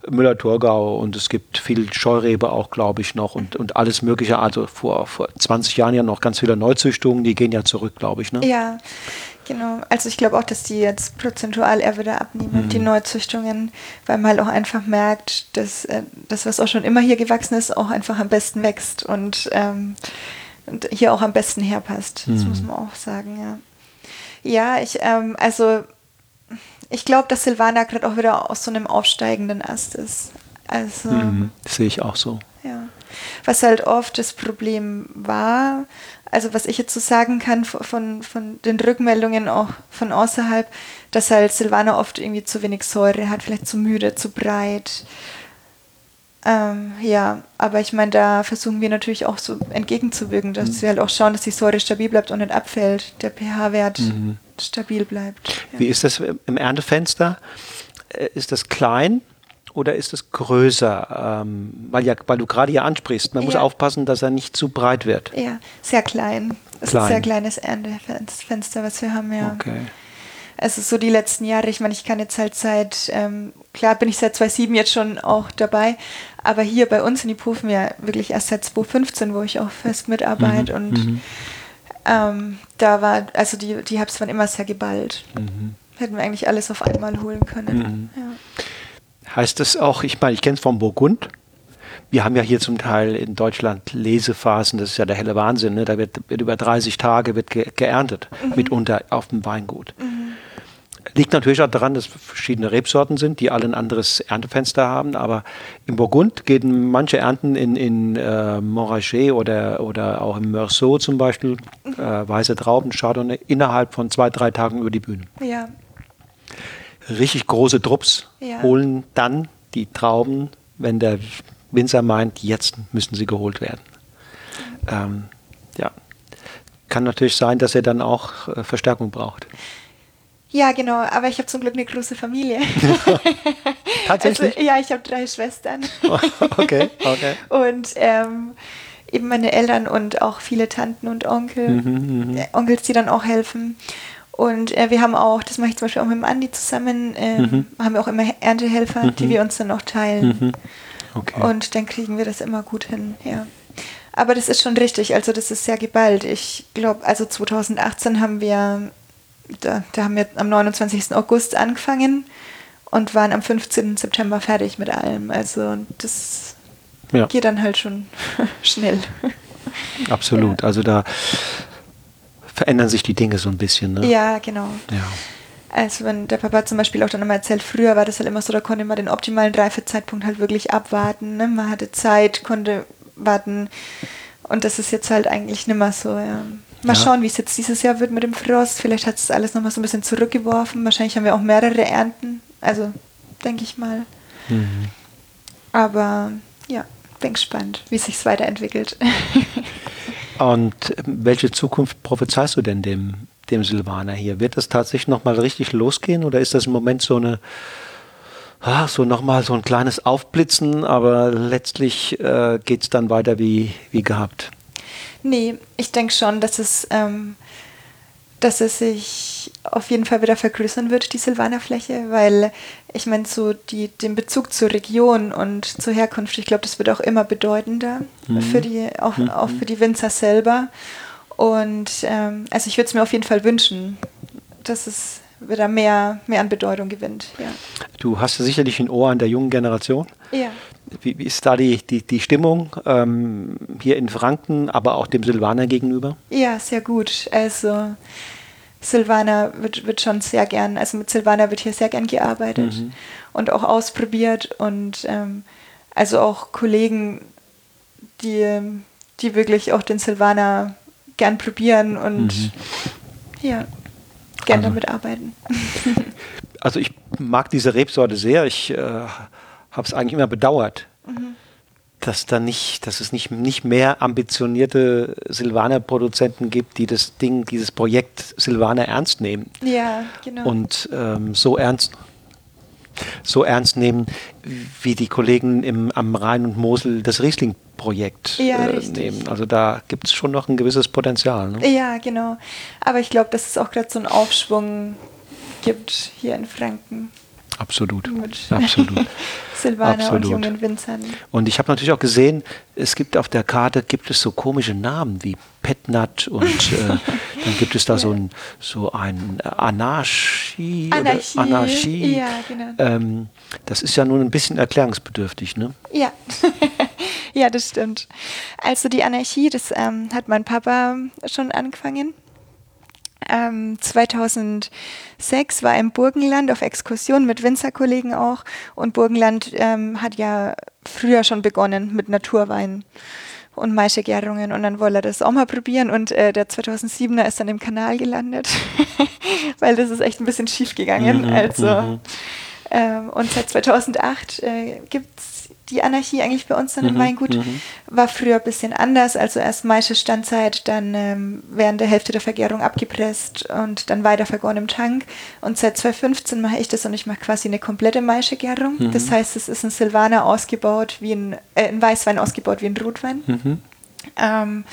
Müller-Thurgau und es gibt viel Scheurebe auch, glaube ich, noch und, und alles Mögliche. Also vor, vor 20 Jahren ja noch ganz viele Neuzüchtungen, die gehen ja zurück, glaube ich. Ne? Ja, Genau, also ich glaube auch, dass die jetzt prozentual eher wieder abnehmen, mhm. die Neuzüchtungen, weil man halt auch einfach merkt, dass äh, das, was auch schon immer hier gewachsen ist, auch einfach am besten wächst und, ähm, und hier auch am besten herpasst. Das mhm. muss man auch sagen, ja. Ja, ich, ähm, also ich glaube, dass Silvana gerade auch wieder aus so einem aufsteigenden Ast ist. Also, mhm, sehe ich auch so. Ja. Was halt oft das Problem war, also was ich jetzt so sagen kann von, von den Rückmeldungen auch von außerhalb, dass halt Silvana oft irgendwie zu wenig Säure hat, vielleicht zu müde, zu breit. Ähm, ja, aber ich meine, da versuchen wir natürlich auch so entgegenzuwirken, dass mhm. wir halt auch schauen, dass die Säure stabil bleibt und nicht abfällt, der pH-Wert mhm. stabil bleibt. Ja. Wie ist das im Erntefenster? Äh, ist das klein? oder ist es größer? Ähm, weil, ja, weil du gerade ja ansprichst, man ja. muss aufpassen, dass er nicht zu breit wird. Ja, sehr klein. Es klein. ist ein sehr kleines Erntefenster, was wir haben, ja. Okay. Also so die letzten Jahre, ich meine, ich kann jetzt halt seit, ähm, klar bin ich seit 2007 jetzt schon auch dabei, aber hier bei uns in die Pufen ja wirklich erst seit 2015, wo ich auch fest mitarbeite mhm. und mhm. Ähm, da war, also die, die Herbst waren immer sehr geballt. Mhm. Hätten wir eigentlich alles auf einmal holen können. Mhm. Ja heißt das auch, ich meine, ich kenne es vom Burgund. Wir haben ja hier zum Teil in Deutschland Lesephasen, das ist ja der helle Wahnsinn. Ne? Da wird, wird über 30 Tage wird ge geerntet, mhm. mitunter auf dem Weingut. Mhm. Liegt natürlich auch daran, dass verschiedene Rebsorten sind, die alle ein anderes Erntefenster haben. Aber im Burgund gehen manche Ernten in, in äh, Montrachet oder, oder auch im Meursault zum Beispiel, mhm. äh, weiße Trauben, Chardonnay, innerhalb von zwei, drei Tagen über die Bühne. Ja richtig große Trupps ja. holen dann die Trauben, wenn der Winzer meint, jetzt müssen sie geholt werden. Ähm, ja, kann natürlich sein, dass er dann auch äh, Verstärkung braucht. Ja, genau, aber ich habe zum Glück eine große Familie. Tatsächlich? Also, ja, ich habe drei Schwestern. okay, okay. Und ähm, eben meine Eltern und auch viele Tanten und Onkel, mhm, mh. Onkels, die dann auch helfen. Und äh, wir haben auch, das mache ich zum Beispiel auch mit dem Andi zusammen, äh, mhm. haben wir auch immer Erntehelfer, mhm. die wir uns dann auch teilen. Mhm. Okay. Und dann kriegen wir das immer gut hin, ja. Aber das ist schon richtig, also das ist sehr geballt. Ich glaube, also 2018 haben wir, da, da haben wir am 29. August angefangen und waren am 15. September fertig mit allem. Also das ja. geht dann halt schon schnell. Absolut. Ja. Also da verändern sich die Dinge so ein bisschen. Ne? Ja, genau. Ja. Also wenn der Papa zum Beispiel auch dann immer erzählt, früher war das halt immer so, da konnte man den optimalen Reifezeitpunkt halt wirklich abwarten. Ne? Man hatte Zeit, konnte warten. Und das ist jetzt halt eigentlich nicht mehr so, ja. Mal ja. schauen, wie es jetzt dieses Jahr wird mit dem Frost. Vielleicht hat es alles nochmal so ein bisschen zurückgeworfen. Wahrscheinlich haben wir auch mehrere Ernten. Also, denke ich mal. Mhm. Aber ja, bin gespannt, wie es sich weiterentwickelt. Und welche Zukunft prophezeist du denn dem, dem Silvaner hier? Wird das tatsächlich nochmal richtig losgehen oder ist das im Moment so eine, ah, so nochmal so ein kleines Aufblitzen, aber letztlich äh, geht es dann weiter wie, wie gehabt? Nee, ich denke schon, dass es ähm, dass es sich auf jeden Fall wieder vergrößern wird, die Silvanerfläche, weil ich meine, so die, den Bezug zur Region und zur Herkunft, ich glaube, das wird auch immer bedeutender mhm. für die, auch, mhm. auch für die Winzer selber. Und ähm, also ich würde es mir auf jeden Fall wünschen, dass es wieder mehr, mehr an Bedeutung gewinnt. Ja. Du hast ja sicherlich ein Ohr an der jungen Generation. Ja. Wie, wie ist da die, die, die Stimmung ähm, hier in Franken, aber auch dem Silvaner gegenüber? Ja, sehr gut. Also Silvaner wird, wird schon sehr gern, also mit Silvaner wird hier sehr gern gearbeitet mhm. und auch ausprobiert und ähm, also auch Kollegen, die, die wirklich auch den Silvaner gern probieren und mhm. ja, gern also, damit arbeiten. also ich mag diese Rebsorte sehr. Ich äh, habe es eigentlich immer bedauert, mhm dass da nicht, dass es nicht, nicht mehr ambitionierte Silvaner-Produzenten gibt, die das Ding, dieses Projekt Silvaner ernst nehmen. Ja, genau. Und ähm, so ernst so ernst nehmen, wie die Kollegen im, am Rhein und Mosel das Riesling Projekt Ja, äh, nehmen. Also da gibt es schon noch ein gewisses Potenzial. Ne? Ja, genau. Aber ich glaube, dass es auch gerade so einen Aufschwung gibt hier in Franken Absolut. mit Absolut. Silvaner und Absolut. jungen Winzern. Und ich habe natürlich auch gesehen, es gibt auf der Karte gibt es so komische Namen wie Petnat und äh, dann gibt es da so ein so ein Anarchie. Anarchie, Anarchie. ja, genau. Ähm, das ist ja nun ein bisschen erklärungsbedürftig, ne? Ja. ja, das stimmt. Also die Anarchie, das ähm, hat mein Papa schon angefangen. Ähm, 2006 war er im Burgenland auf Exkursion mit Winzerkollegen auch. Und Burgenland ähm, hat ja früher schon begonnen mit Naturwein und Maischegärungen. Und dann wollte er das auch mal probieren. Und äh, der 2007er ist dann im Kanal gelandet, weil das ist echt ein bisschen schief gegangen. Mhm, also, ähm, und seit 2008 äh, gibt es die Anarchie eigentlich bei uns dann im Mhm, Weingut. mhm. War früher ein bisschen anders. Also erst Maische Standzeit, dann ähm, während der Hälfte der Vergärung abgepresst und dann weiter vergoren im Tank. Und seit 2015 mache ich das und ich mache quasi eine komplette Maischegärung. Mhm. Das heißt, es ist ein Silvaner ausgebaut wie ein, äh, ein Weißwein ausgebaut wie ein Rotwein. Mhm. Ähm,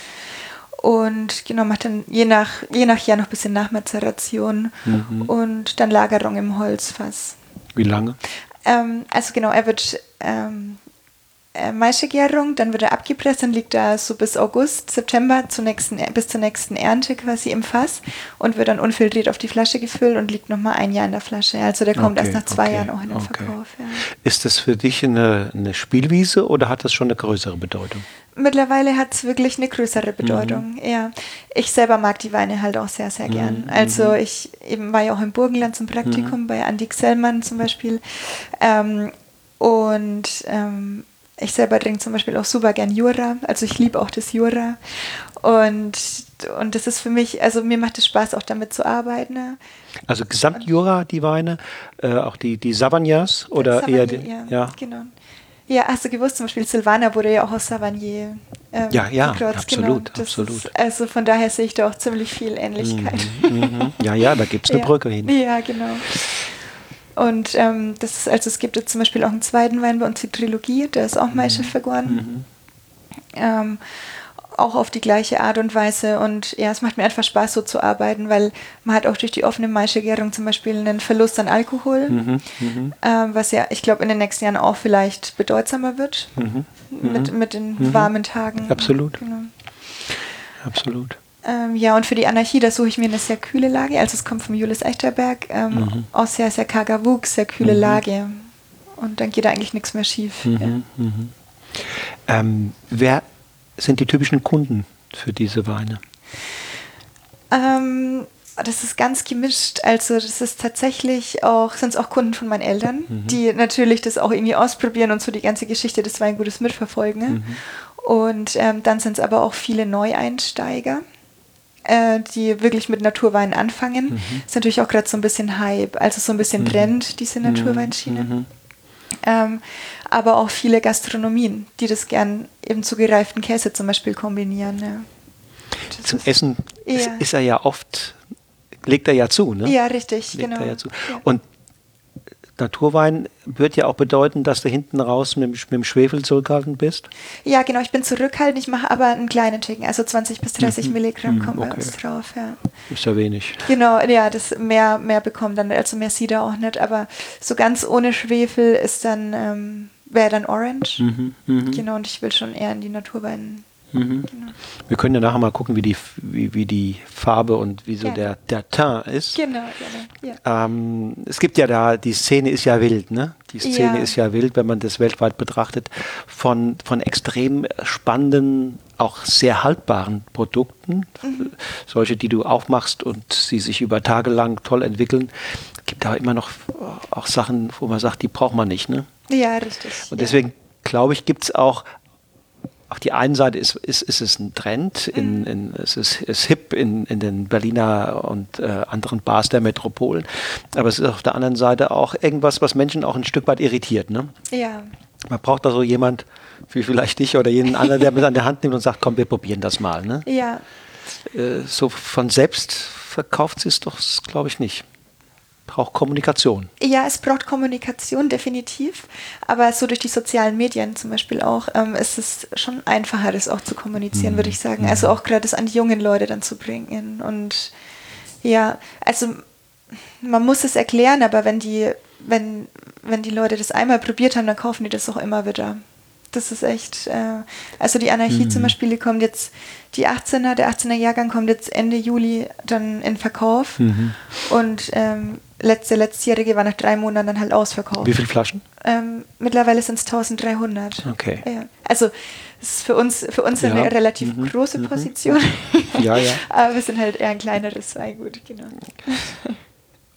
und genau, macht dann je nach, je nach Jahr noch ein bisschen Nachmazeration Mhm. und dann Lagerung im Holzfass. Wie lange? Ähm, also genau, er wird ähm, äh, Maischegärung, dann wird er abgepresst, dann liegt er so bis August, September zur nächsten, bis zur nächsten Ernte quasi im Fass und wird dann unfiltriert auf die Flasche gefüllt und liegt nochmal ein Jahr in der Flasche. Also der kommt Okay, erst nach zwei okay, Jahren auch in den okay. Verkauf. Ja. Ist das für dich eine, eine Spielwiese oder hat das schon eine größere Bedeutung? Mittlerweile hat es wirklich eine größere Mhm. Bedeutung. Ja. Ich selber mag die Weine halt auch sehr, sehr gern. Mhm, Also ich eben war ja auch im Burgenland zum Praktikum bei Andi Xellmann zum Beispiel. Ähm, und ähm, ich selber trinke zum Beispiel auch super gern Jura. Also ich liebe auch das Jura. Und, und das ist für mich, also mir macht es Spaß, auch damit zu arbeiten. Ne? Also Gesamtjura, die Weine, äh, auch die, die Savagnas oder Savagnier, eher die, ja, ja. genau. Ja, hast du gewusst, zum Beispiel Silvana wurde ja auch aus Savagnier ähm, Ja, ja, gekreuzt, absolut, absolut. Ist, also von daher sehe ich da auch ziemlich viel Ähnlichkeit. Mhm. Ja, ja, da gibt es eine Ja. Brücke hin. Ja, genau. Und ähm, das ist, also es gibt jetzt zum Beispiel auch einen zweiten Wein bei uns, die Trilogie, der ist auch Mhm. Maische vergoren. Ähm, auch auf die gleiche Art und Weise. Und ja, es macht mir einfach Spaß, so zu arbeiten, weil man hat auch durch die offene Maischegärung zum Beispiel einen Verlust an Alkohol, Mhm, mhm, ähm, was ja, ich glaube, in den nächsten Jahren auch vielleicht bedeutsamer wird mhm, mit, mit den warmen Tagen. Absolut. Genau. absolut. Ähm, ja, und für die Anarchie, da suche ich mir eine sehr kühle Lage. Also es kommt vom Julius Echterberg, ähm, Mhm. aus sehr, sehr karger Wuchs, sehr kühle Lage. Und dann geht da eigentlich nichts mehr schief. Ja. Mhm, mhm. Ähm, wer sind die typischen Kunden für diese Weine? Ähm, das ist ganz gemischt. Also das ist tatsächlich auch, sind es auch Kunden von meinen Eltern, die natürlich das auch irgendwie ausprobieren und so die ganze Geschichte des Weingutes mitverfolgen. ne? Und ähm, dann sind es aber auch viele Neueinsteiger, äh, die wirklich mit Naturwein anfangen. Ist natürlich auch gerade so ein bisschen Hype, also so ein bisschen Trend, diese Naturweinschiene. Mhm. Ähm, aber auch viele Gastronomien, die das gern eben zu gereiften Käse zum Beispiel kombinieren. Ja. Zum ist- Essen ist, ist er ja oft, legt er ja zu, ne? Ja, richtig, legt genau. er ja zu. Ja. Und Naturwein wird ja auch bedeuten, dass du hinten raus mit, dem- mit dem Schwefel zurückhaltend bist. Ja, genau, ich bin zurückhaltend, ich mache aber einen kleinen Ticken, also 20 bis 30 Milligramm Mhm, kommt bei okay. uns drauf, ja. Ist ja wenig. Genau, ja, das mehr, mehr bekommt dann, also mehr sieht er auch nicht, aber so ganz ohne Schwefel ist dann, ähm, wäre dann Orange. Mhm, mhm, Genau, und ich will schon eher in die Naturwein. Mhm. Genau. Wir können ja nachher mal gucken, wie die, wie, wie die Farbe und wie so Ja. der, der Teint ist. Genau, genau, ja. Ähm, es gibt ja da, die Szene ist ja wild, ne? Die Szene Ja. ist ja wild, wenn man das weltweit betrachtet, von, von extrem spannenden, auch sehr haltbaren Produkten, Mhm. solche, die du aufmachst und sie sich über Tage lang toll entwickeln. Gibt da immer noch auch Sachen, wo man sagt, die braucht man nicht, ne? Ja, richtig. Und ja. deswegen glaube ich, gibt es auch, auf die einen Seite ist, ist, ist es ein Trend, Mhm. in, in, es ist, ist hip in, in den Berliner und äh, anderen Bars der Metropolen, aber es ist auf der anderen Seite auch irgendwas, was Menschen auch ein Stück weit irritiert. Ne? Ja, Man braucht da so jemand, wie vielleicht dich oder jeden anderen, der mit an der Hand nimmt und sagt, komm, wir probieren das mal. Ne? ja. Äh, so von selbst verkauft sie es doch, glaube ich, nicht. Braucht Kommunikation. Ja, es braucht Kommunikation, definitiv. Aber so durch die sozialen Medien zum Beispiel auch, ähm, ist es schon einfacher, das auch zu kommunizieren, Mhm. würde ich sagen. Also auch gerade das an die jungen Leute dann zu bringen. Und ja, also man muss es erklären, aber wenn die, wenn, wenn die Leute das einmal probiert haben, dann kaufen die das auch immer wieder. Das ist echt, äh, also die Anarchie zum Beispiel, die kommt jetzt, die 18er, der 18er Jahrgang kommt jetzt Ende Juli dann in Verkauf. Und ähm, letzte, letztjährige war nach drei Monaten dann halt ausverkauft. Wie viele Flaschen? Ähm, mittlerweile sind es 1300. Okay. Ja. Also es ist für uns, für uns Ja. eine relativ Mhm. große Position. Ja, ja. Aber wir sind halt eher ein kleineres Weingut, genau.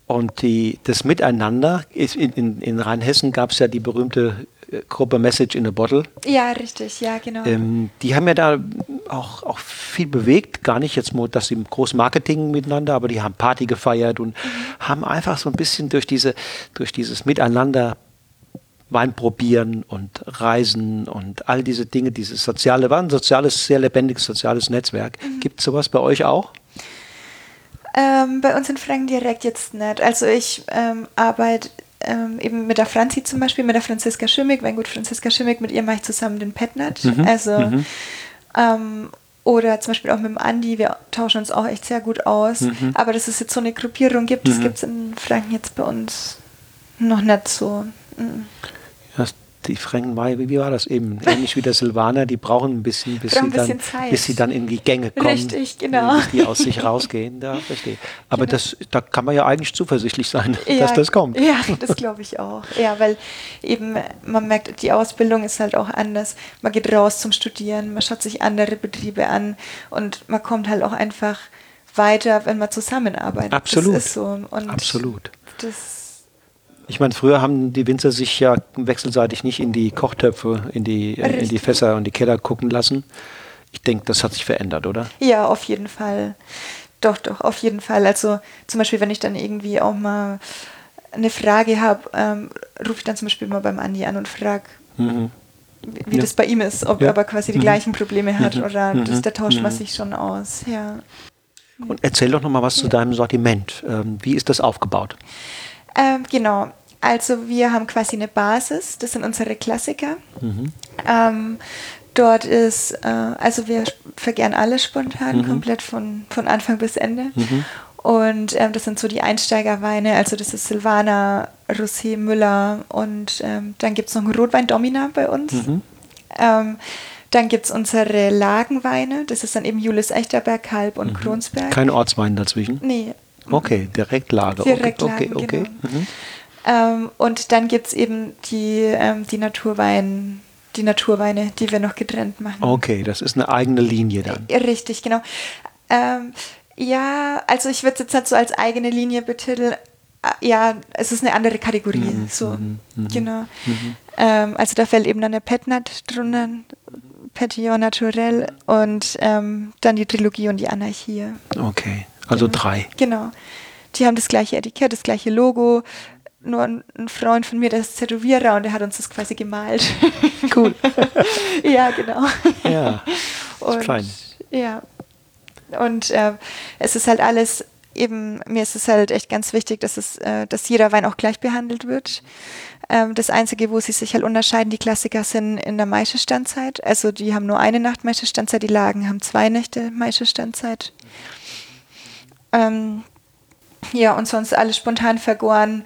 Und die, das Miteinander, ist in, in, in Rheinhessen gab es ja die berühmte Gruppe Message in a Bottle. Ja, richtig, ja, genau. Ähm, die haben ja da auch, auch viel bewegt, gar nicht jetzt nur, dass sie groß Marketing miteinander, aber die haben Party gefeiert und haben einfach so ein bisschen durch diese, durch dieses Miteinander Wein probieren und Reisen und all diese Dinge, dieses soziale, war ein soziales, sehr lebendiges soziales Netzwerk. Gibt es sowas bei euch auch? Ähm, bei uns in Franken direkt jetzt nicht. Also ich ähm, arbeite ähm, eben mit der Franzi zum Beispiel, mit der Franziska Schimmig, Weingut Franziska Schimmig, mit ihr mache ich zusammen den Petnat. Mhm, Also mhm. ähm, oder zum Beispiel auch mit dem Andi, wir tauschen uns auch echt sehr gut aus. Mhm. Aber dass es jetzt so eine Gruppierung gibt, das gibt es in Franken jetzt bei uns noch nicht so. Ja, die Franken, war- wie war das eben? Ähnlich wie der Silvaner, die brauchen ein bisschen, bis, sie, ein dann, bisschen Zeit. bis sie dann in die Gänge kommen. Richtig, genau. Bis die aus sich rausgehen. Da verstehe. Aber das, da kann man ja eigentlich zuversichtlich sein, dass das kommt. Ja, das glaube ich auch. Ja, weil eben man merkt, die Ausbildung ist halt auch anders. Man geht raus zum Studieren, man schaut sich andere Betriebe an und man kommt halt auch einfach weiter, wenn man zusammenarbeitet. Absolut. Das ist so. Und Absolut. Das, Ich meine, früher haben die Winzer sich ja wechselseitig nicht in die Kochtöpfe, in die, äh, in die. Fässer und die Keller gucken lassen. Ich denke, das hat sich verändert, oder? ja, auf jeden Fall. Doch, doch, auf jeden Fall. Also zum Beispiel, wenn ich dann irgendwie auch mal eine Frage habe, ähm, rufe ich dann zum Beispiel mal beim Andi an und frage, Mhm. wie wie Ja. das bei ihm ist, ob Ja. er aber quasi die Mhm. gleichen Probleme hat Mhm. oder Mhm. das, da tauscht man Mhm. sich schon aus. Ja. Und erzähl doch noch mal was zu deinem Sortiment. Ähm, wie ist das aufgebaut? Ähm, genau. Also wir haben quasi eine Basis, das sind unsere Klassiker. Ähm, dort ist, äh, also wir vergären alles spontan, komplett von, von Anfang bis Ende. Und ähm, das sind so die Einsteigerweine, also das ist Silvaner, Rosé, Müller und ähm, dann gibt es noch einen Rotwein Domina bei uns. Ähm, dann gibt es unsere Lagenweine, das ist dann eben Julius Echterberg, Kalb und Kronsberg. Kein Ortswein dazwischen? nee, Okay, direkt Lage. Direkt okay, Lagen, okay, okay. genau. Mhm. Ähm, und dann gibt es eben die, ähm, die, Naturwein, die Naturweine, die wir noch getrennt machen. Okay, das ist eine eigene Linie dann. Richtig, genau. Ähm, ja, also ich würde es jetzt nicht so als eigene Linie betiteln. Ah, Ja, es ist eine andere Kategorie. Mhm, so, genau. Ähm, also da fällt eben dann der Petnat drunter, Petillon Naturel und ähm, dann die Trilogie und die Anarchie. Okay, also drei. Genau. Die haben das gleiche Etikett, das gleiche Logo. Nur ein, Freund von mir, der ist Tätowierer und der hat uns das quasi gemalt. Cool. ja, genau. Ja, Und, fein. Ja. Und äh, es ist halt alles, eben, mir ist es halt echt ganz wichtig, dass, es, äh, dass jeder Wein auch gleich behandelt wird. Ähm, das Einzige, wo sie sich halt unterscheiden, die Klassiker sind in der Maischestandzeit. Also die haben nur eine Nacht Maischestandzeit, die Lagen haben zwei Nächte Maischestandzeit. Ähm, ja, und sonst alles spontan vergoren.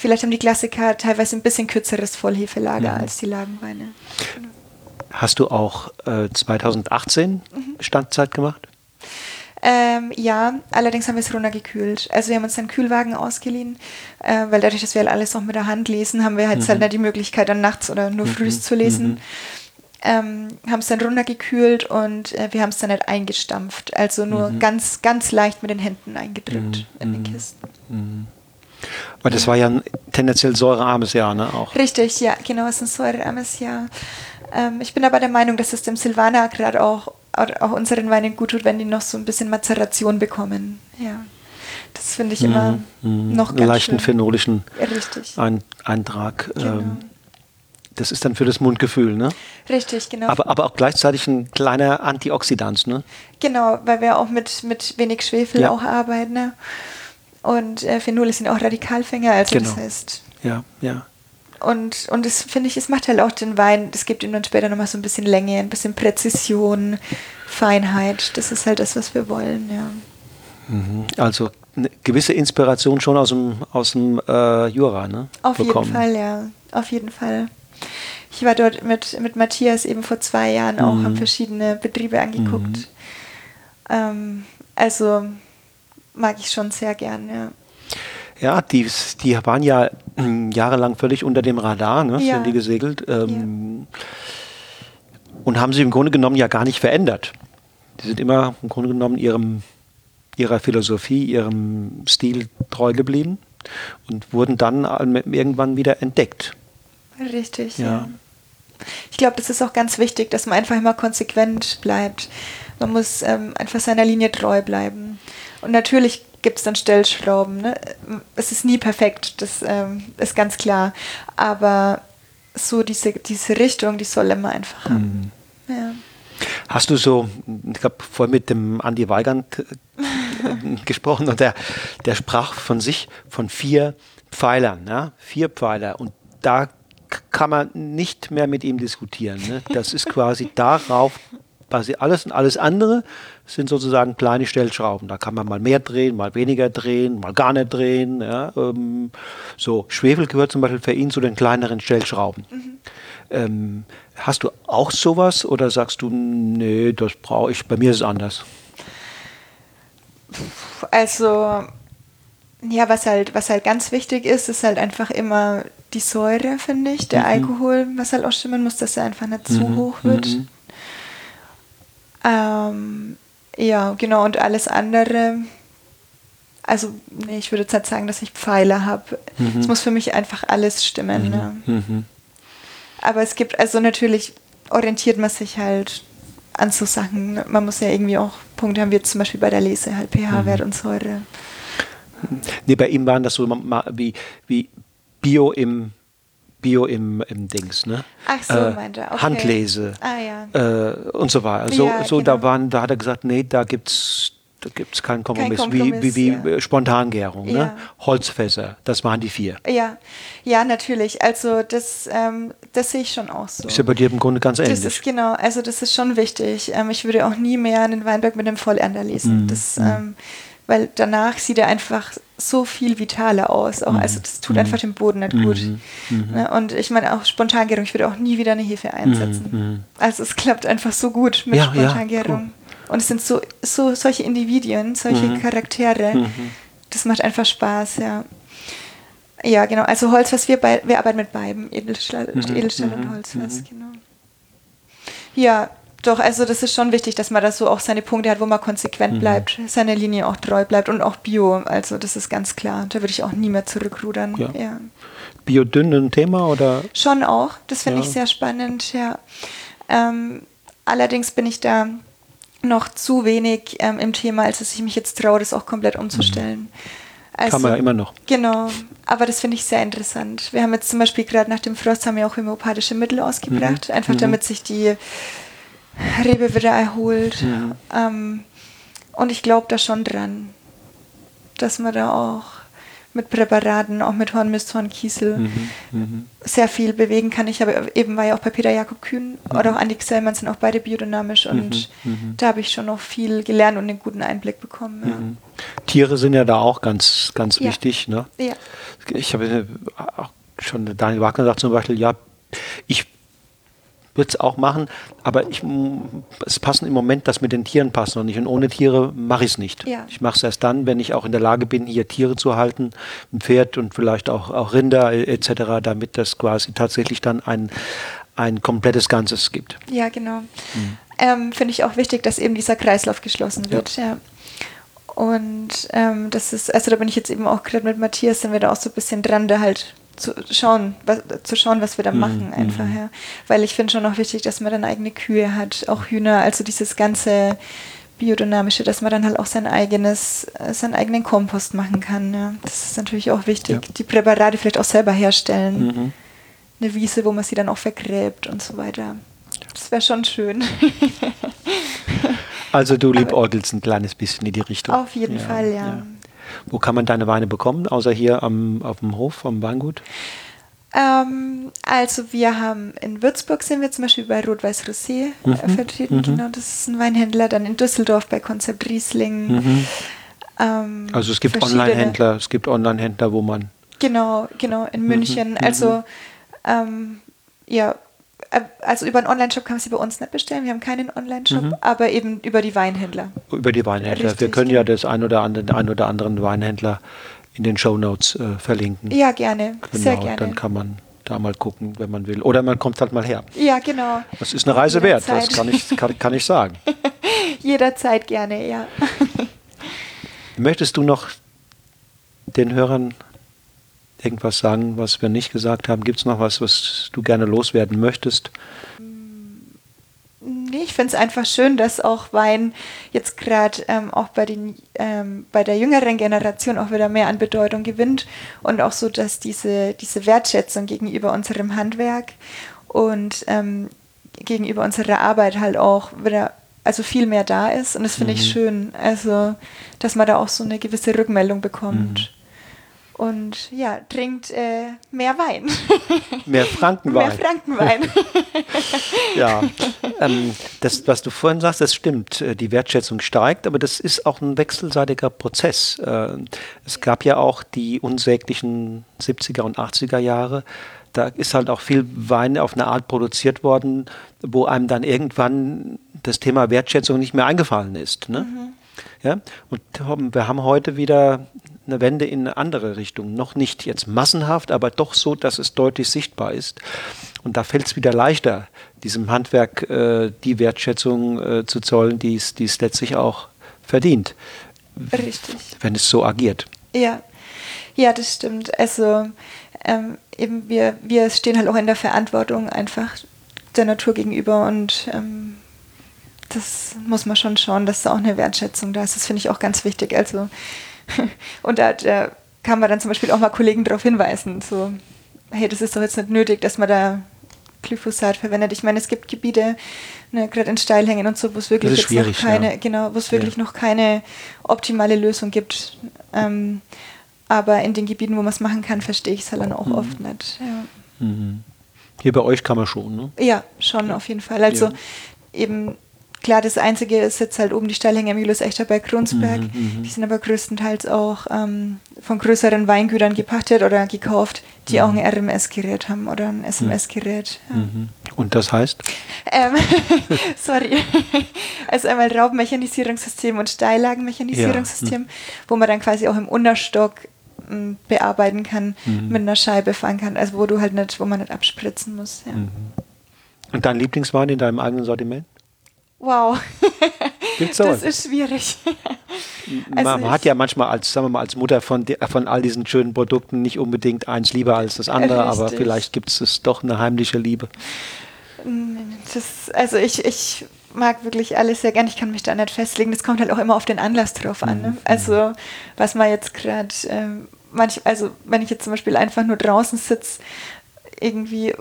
Vielleicht haben die Klassiker teilweise ein bisschen kürzeres Vollhefelager Mhm. als die Lagenweine. Hast du auch äh, 2018 Standzeit gemacht? Ähm, ja, allerdings haben wir es runtergekühlt. Also wir haben uns einen Kühlwagen ausgeliehen, äh, weil dadurch, dass wir halt alles auch mit der Hand lesen, haben wir jetzt halt nicht die Möglichkeit, dann nachts oder nur frühs zu lesen. Ähm, haben es dann runtergekühlt und äh, wir haben es dann nicht eingestampft. Also nur ganz, ganz leicht mit den Händen eingedrückt in den Kisten. Weil das war ja ein tendenziell säurearmes Jahr, ne? Auch. Richtig, ja, genau, es ist ein säurearmes Jahr. Ähm, ich bin aber der Meinung, dass es dem Silvaner gerade auch, auch, unseren Weinen gut tut, wenn die noch so ein bisschen Mazeration bekommen. Ja. Das finde ich immer Mhm. noch einen ganz leichten schön. phenolischen. Ein Eintrag. Genau. Ähm, das ist dann für das Mundgefühl, ne? Richtig, genau. Aber, aber auch gleichzeitig ein kleiner Antioxidant, ne? genau, weil wir auch mit, mit wenig Schwefel Ja. auch arbeiten. Ne? Und äh, Phenole sind auch Radikalfänger, also Genau. das heißt. Ja, ja. Und, und das finde ich, es macht halt auch den Wein, das gibt ihm dann später nochmal so ein bisschen Länge, ein bisschen Präzision, Feinheit. Das ist halt das, was wir wollen, ja. Mhm. Also eine gewisse Inspiration schon aus dem, aus dem äh, Jura, ne? Auf bekommen. jeden Fall, ja. Auf jeden Fall. Ich war dort mit, mit Matthias eben vor zwei Jahren auch, Mhm. haben verschiedene Betriebe angeguckt. Ähm, also mag ich schon sehr gern, ja. Ja, die, die waren ja mm, jahrelang völlig unter dem Radar, ne? Ja. sind die gesegelt. Ähm, Und haben sich im Grunde genommen ja gar nicht verändert. Die sind immer im Grunde genommen ihrem, ihrer Philosophie, ihrem Stil treu geblieben und wurden dann all- irgendwann wieder entdeckt. Richtig, Ja. ja. Ich glaube, das ist auch ganz wichtig, dass man einfach immer konsequent bleibt. Man muss ähm, einfach seiner Linie treu bleiben. Und natürlich gibt es dann Stellschrauben. Ne? Es ist nie perfekt, das ähm, ist ganz klar. Aber so diese, diese Richtung, die soll immer einfach haben. Ja. Hast du so, ich habe vorhin mit dem Andi Weigand äh, gesprochen und der, der sprach von sich von vier Pfeilern, ja? vier Pfeiler und da kann man nicht mehr mit ihm diskutieren. Ne? Das ist quasi darauf basiert alles und alles andere sind sozusagen kleine Stellschrauben. Da kann man mal mehr drehen, mal weniger drehen, mal gar nicht drehen. Ja? Ähm, so Schwefel gehört zum Beispiel für ihn zu den kleineren Stellschrauben. Ähm, hast du auch sowas oder sagst du, nee, das brauche ich, bei mir ist es anders? Also, ja, was halt, was halt ganz wichtig ist, ist halt einfach immer die Säure, finde ich, der Alkohol, was halt auch stimmen muss, dass er einfach nicht zu hoch wird. mhm. Ähm, ja, genau, und alles andere. Also, nee, ich würde jetzt halt sagen, dass ich Pfeile habe. Es muss für mich einfach alles stimmen. Ne? Mhm. Aber es gibt, also natürlich orientiert man sich halt an so Sachen. Man muss ja irgendwie auch Punkte haben, wie zum Beispiel bei der Lese, halt pH-Wert und Säure. Nee, bei ihm waren das so wie, wie Bio im Bio im, im Dings, ne? Ach so, meint er, okay. Handlese Ah, ja. äh, und so weiter. So, Ja, so da genau. waren, da hat er gesagt, nee, da gibt's da gibt's keinen Kompromiss, Kompromiss, wie, wie, wie ja. äh, Spontangärung, ne? Ja. Holzfässer, das waren die vier. Ja, ja, natürlich. Also das, ähm, das sehe ich schon auch so. Ist ja bei dir im Grunde ganz Das ähnlich. ist genau, also das ist schon wichtig. Ähm, ich würde auch nie mehr einen Weinberg mit einem Vollernter lesen. Mhm, Das, ähm, weil danach sieht er einfach so viel vitaler aus. Auch, also das tut einfach dem Boden nicht gut. Mhm, Ne? Und ich meine auch Spontangärung, ich würde auch nie wieder eine Hefe einsetzen. Also es klappt einfach so gut mit Mhm, Ja, ja, Spontangärung. Und es sind so, so solche Individuen, solche Mhm. Charaktere. Das macht einfach Spaß, ja. Ja, genau. Also Holzfass, wir, bei, wir arbeiten mit beiden, Edelstahl, Mhm, Edelstahl und Holzfass, genau. Ja, doch, also das ist schon wichtig, dass man da so auch seine Punkte hat, wo man konsequent Mhm. bleibt, seiner Linie auch treu bleibt und auch Bio. Also das ist ganz klar. Da würde ich auch nie mehr zurückrudern. Ja. Ja. Biodünn ein Thema oder? Schon auch. Das finde Ja. ich sehr spannend, ja. Ähm, allerdings bin ich da noch zu wenig ähm, im Thema, als dass ich mich jetzt traue, das auch komplett umzustellen. Also, Kann man ja immer noch. Genau, aber das finde ich sehr interessant. Wir haben jetzt zum Beispiel gerade nach dem Frost haben wir auch homöopathische Mittel ausgebracht, einfach damit sich die Rebe wieder erholt. Ähm, und ich glaube da schon dran, dass man da auch mit Präparaten, auch mit Hornmist, Hornkiesel sehr viel bewegen kann. Ich habe eben war ja auch bei Peter Jakob Kühn oder auch Andi Xellmann sind auch beide biodynamisch und da habe ich schon noch viel gelernt und einen guten Einblick bekommen. Ja. Tiere sind ja da auch ganz, ganz Ja. wichtig. Ne? Ja. Ich habe auch schon Daniel Wagner sagt zum Beispiel, ja, ich würde es auch machen, aber ich, es passen im Moment, das mit den Tieren passt noch nicht. Und ohne Tiere mache ich es nicht. Ja. Ich mache es erst dann, wenn ich auch in der Lage bin, hier Tiere zu halten, ein Pferd und vielleicht auch, auch Rinder äh, etc., damit das quasi tatsächlich dann ein, ein komplettes Ganzes gibt. Ja, genau. Ähm, Finde ich auch wichtig, dass eben dieser Kreislauf geschlossen wird. Ja. Und ähm, das ist, also da bin ich jetzt eben auch gerade mit Matthias, sind wir da auch so ein bisschen dran, da halt zu schauen, was, zu schauen, was wir da machen einfach, ja. Weil ich finde schon auch wichtig, dass man dann eigene Kühe hat, auch Hühner, also dieses ganze biodynamische, dass man dann halt auch sein eigenes, äh, seinen eigenen Kompost machen kann. Ja. Das ist natürlich auch wichtig. Ja. Die Präparate vielleicht auch selber herstellen. Eine Wiese, wo man sie dann auch vergräbt und so weiter. Das wäre schon schön. Also du liebäugelst ein kleines bisschen in die Richtung. Auf jeden Fall, ja. Wo kann man deine Weine bekommen, außer hier am, auf dem Hof vom Weingut? Ähm, also wir haben in Würzburg sind wir zum Beispiel bei Rot-Weiß Rosé mhm. vertreten, mhm. genau, das ist ein Weinhändler, dann in Düsseldorf bei Konzept Riesling. Mhm. Ähm, also es gibt Online-Händler, es gibt Online-Händler, wo man. Genau, genau, in mhm. München. Mhm. Also ähm, ja, also über einen Online-Shop kann man sie bei uns nicht bestellen. Wir haben keinen Online-Shop, mhm. aber eben über die Weinhändler. Über die Weinhändler. Richtig, wir können ja das ein oder andere, ein oder anderen Weinhändler in den Show Notes äh, verlinken. Ja, gerne. Genau, Sehr gerne. Dann kann man da mal gucken, wenn man will. Oder man kommt halt mal her. Ja, genau. Das ist eine Reise wert, das kann ich, kann, kann ich sagen. Jederzeit gerne, ja. Möchtest du noch den Hörern irgendwas sagen, was wir nicht gesagt haben? Gibt es noch was, was du gerne loswerden möchtest? Nee, ich finde es einfach schön, dass auch Wein jetzt gerade ähm, auch bei, den, ähm, bei der jüngeren Generation auch wieder mehr an Bedeutung gewinnt und auch so, dass diese, diese Wertschätzung gegenüber unserem Handwerk und ähm, gegenüber unserer Arbeit halt auch wieder also viel mehr da ist und das finde mhm. ich schön, also dass man da auch so eine gewisse Rückmeldung bekommt. Mhm und ja, trinkt äh, mehr Wein. Mehr Frankenwein. Mehr Frankenwein. ja, ähm, das, was du vorhin sagst, das stimmt. Äh, die Wertschätzung steigt, aber das ist auch ein wechselseitiger Prozess. Äh, es gab ja auch die unsäglichen 70er und 80er Jahre. Da ist halt auch viel Wein auf eine Art produziert worden, wo einem dann irgendwann das Thema Wertschätzung nicht mehr eingefallen ist. Ne? Mhm. Ja? Und wir haben heute wieder eine Wende in eine andere Richtung. Noch nicht jetzt massenhaft, aber doch so, dass es deutlich sichtbar ist. Und da fällt es wieder leichter, diesem Handwerk äh, die Wertschätzung äh, zu zollen, die es letztlich auch verdient. Richtig. Wenn es so agiert. Ja, ja, das stimmt. Also ähm, eben wir, wir stehen halt auch in der Verantwortung einfach der Natur gegenüber und ähm, das muss man schon schauen, dass da auch eine Wertschätzung da ist. Das finde ich auch ganz wichtig. Also und da, da kann man dann zum Beispiel auch mal Kollegen darauf hinweisen, so, hey, das ist doch jetzt nicht nötig, dass man da Glyphosat verwendet. Ich meine, es gibt Gebiete, ne, gerade in Steilhängen und so, wo es wirklich jetzt noch keine, ja. genau, wo es wirklich ja. noch keine optimale Lösung gibt. Ähm, aber in den Gebieten, wo man es machen kann, verstehe ich es halt dann auch mhm. oft nicht. Ja. Mhm. Hier bei euch kann man schon, ne? Ja, schon auf jeden Fall. Also eben Klar, das Einzige ist jetzt halt oben die Steilhänge Mühlus Echter bei Krunsberg. Mhm, mhm, die sind aber größtenteils auch ähm, von größeren Weingütern gepachtet oder gekauft, die mhm. auch ein RMS-Gerät haben oder ein SMS-Gerät. Ja. Mhm. Und das heißt? Ähm, sorry. Also einmal Raubmechanisierungssystem und Steillagenmechanisierungssystem, ja. wo man dann quasi auch im Unterstock ähm, bearbeiten kann, mhm. mit einer Scheibe fahren kann, also wo du halt nicht, wo man nicht abspritzen muss. Ja. Mhm. Und dein Lieblingswein in deinem eigenen Sortiment? Wow. Gibt's das ist schwierig. Also man hat ja manchmal als, sagen wir mal, als Mutter von, von all diesen schönen Produkten nicht unbedingt eins lieber als das andere, Richtig. aber vielleicht gibt es doch eine heimliche Liebe. Das, also ich, ich mag wirklich alles sehr gern. Ich kann mich da nicht festlegen. Das kommt halt auch immer auf den Anlass drauf an. Ne? Mhm. Also was man jetzt gerade, ähm, manch, also wenn ich jetzt zum Beispiel einfach nur draußen sitze, irgendwie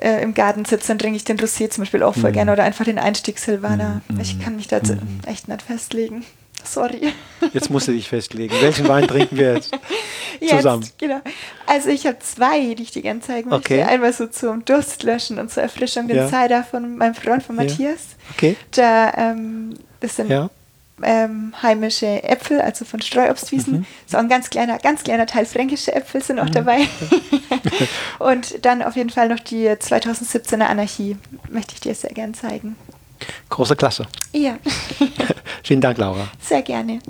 äh, im Garten sitze, dann trinke ich den Rosé zum Beispiel auch voll mhm. gerne oder einfach den Einstieg Silvaner. Mhm. Ich kann mich da mhm. echt nicht festlegen. Sorry. Jetzt musst du dich festlegen. Welchen Wein trinken wir jetzt zusammen? Jetzt, genau. Also ich habe zwei, die ich dir gerne zeigen möchte. Okay. Einmal so zum Durstlöschen und zur Erfrischung den ja. Cider von meinem Freund, von Matthias. Ja. Okay. Da, ähm, das sind ja ähm, heimische Äpfel, also von Streuobstwiesen. Mhm. So ein ganz kleiner, ganz kleiner Teil fränkische Äpfel sind auch mhm. dabei. und dann auf jeden Fall noch die 2017er Anarchie, möchte ich dir sehr gern zeigen. Große Klasse. Ja. Vielen Dank, Laura. Sehr gerne.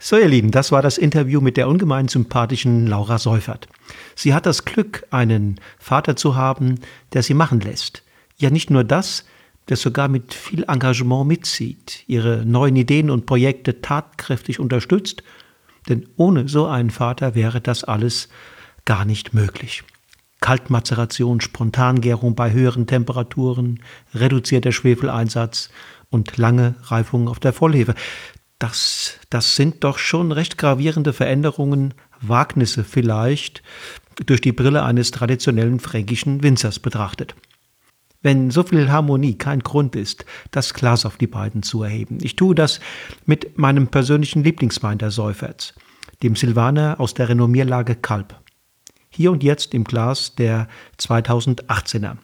So, ihr Lieben, das war das Interview mit der ungemein sympathischen Laura Seufert. Sie hat das Glück, einen Vater zu haben, der sie machen lässt. Ja, nicht nur das, der sogar mit viel Engagement mitzieht, ihre neuen Ideen und Projekte tatkräftig unterstützt, denn ohne so einen Vater wäre das alles gar nicht möglich. Kaltmazeration, Spontangärung bei höheren Temperaturen, reduzierter Schwefeleinsatz und lange Reifung auf der Vollhefe. Das, das sind doch schon recht gravierende Veränderungen, Wagnisse vielleicht, durch die Brille eines traditionellen fränkischen Winzers betrachtet. Wenn so viel Harmonie kein Grund ist, das Glas auf die beiden zu erheben. Ich tue das mit meinem persönlichen Lieblingswein der Seuferts, dem Silvaner aus der Renommierlage Kalb. Hier und jetzt im Glas der 2018er.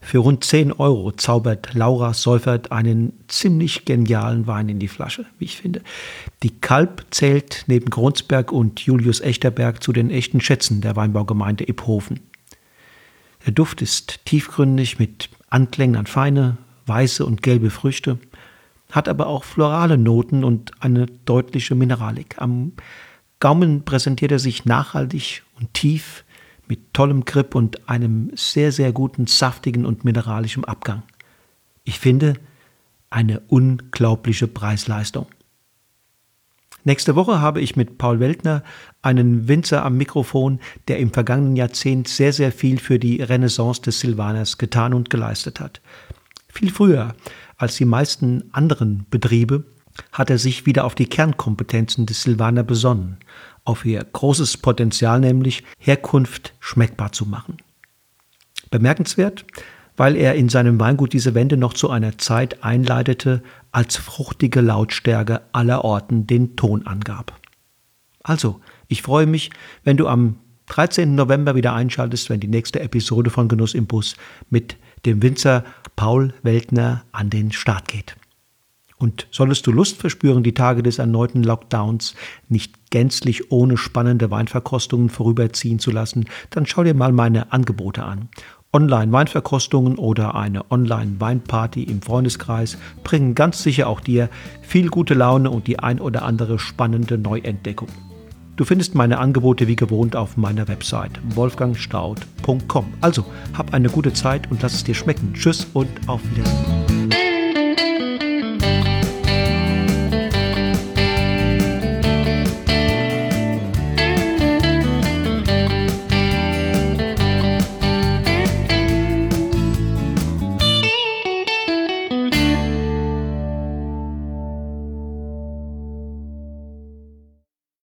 Für rund 10 Euro zaubert Laura Seufert einen ziemlich genialen Wein in die Flasche, wie ich finde. Die Kalb zählt neben Grunsberg und Julius Echterberg zu den echten Schätzen der Weinbaugemeinde Iphofen. Der Duft ist tiefgründig mit Anklängen an feine, weiße und gelbe Früchte, hat aber auch florale Noten und eine deutliche Mineralik. Am Gaumen präsentiert er sich nachhaltig und tief mit tollem Grip und einem sehr, sehr guten, saftigen und mineralischen Abgang. Ich finde eine unglaubliche Preisleistung. Nächste Woche habe ich mit Paul Weltner einen Winzer am Mikrofon, der im vergangenen Jahrzehnt sehr, sehr viel für die Renaissance des Silvaners getan und geleistet hat. Viel früher als die meisten anderen Betriebe hat er sich wieder auf die Kernkompetenzen des Silvaner besonnen auf ihr großes Potenzial, nämlich Herkunft schmeckbar zu machen. Bemerkenswert, weil er in seinem Weingut diese Wende noch zu einer Zeit einleitete, als fruchtige Lautstärke aller Orten den Ton angab. Also, ich freue mich, wenn du am 13. November wieder einschaltest, wenn die nächste Episode von Genuss im Bus mit dem Winzer Paul Weltner an den Start geht. Und solltest du Lust verspüren, die Tage des erneuten Lockdowns nicht gänzlich ohne spannende Weinverkostungen vorüberziehen zu lassen, dann schau dir mal meine Angebote an. Online-Weinverkostungen oder eine Online-Weinparty im Freundeskreis bringen ganz sicher auch dir viel gute Laune und die ein oder andere spannende Neuentdeckung. Du findest meine Angebote wie gewohnt auf meiner Website wolfgangstaud.com. Also hab eine gute Zeit und lass es dir schmecken. Tschüss und auf Wiedersehen.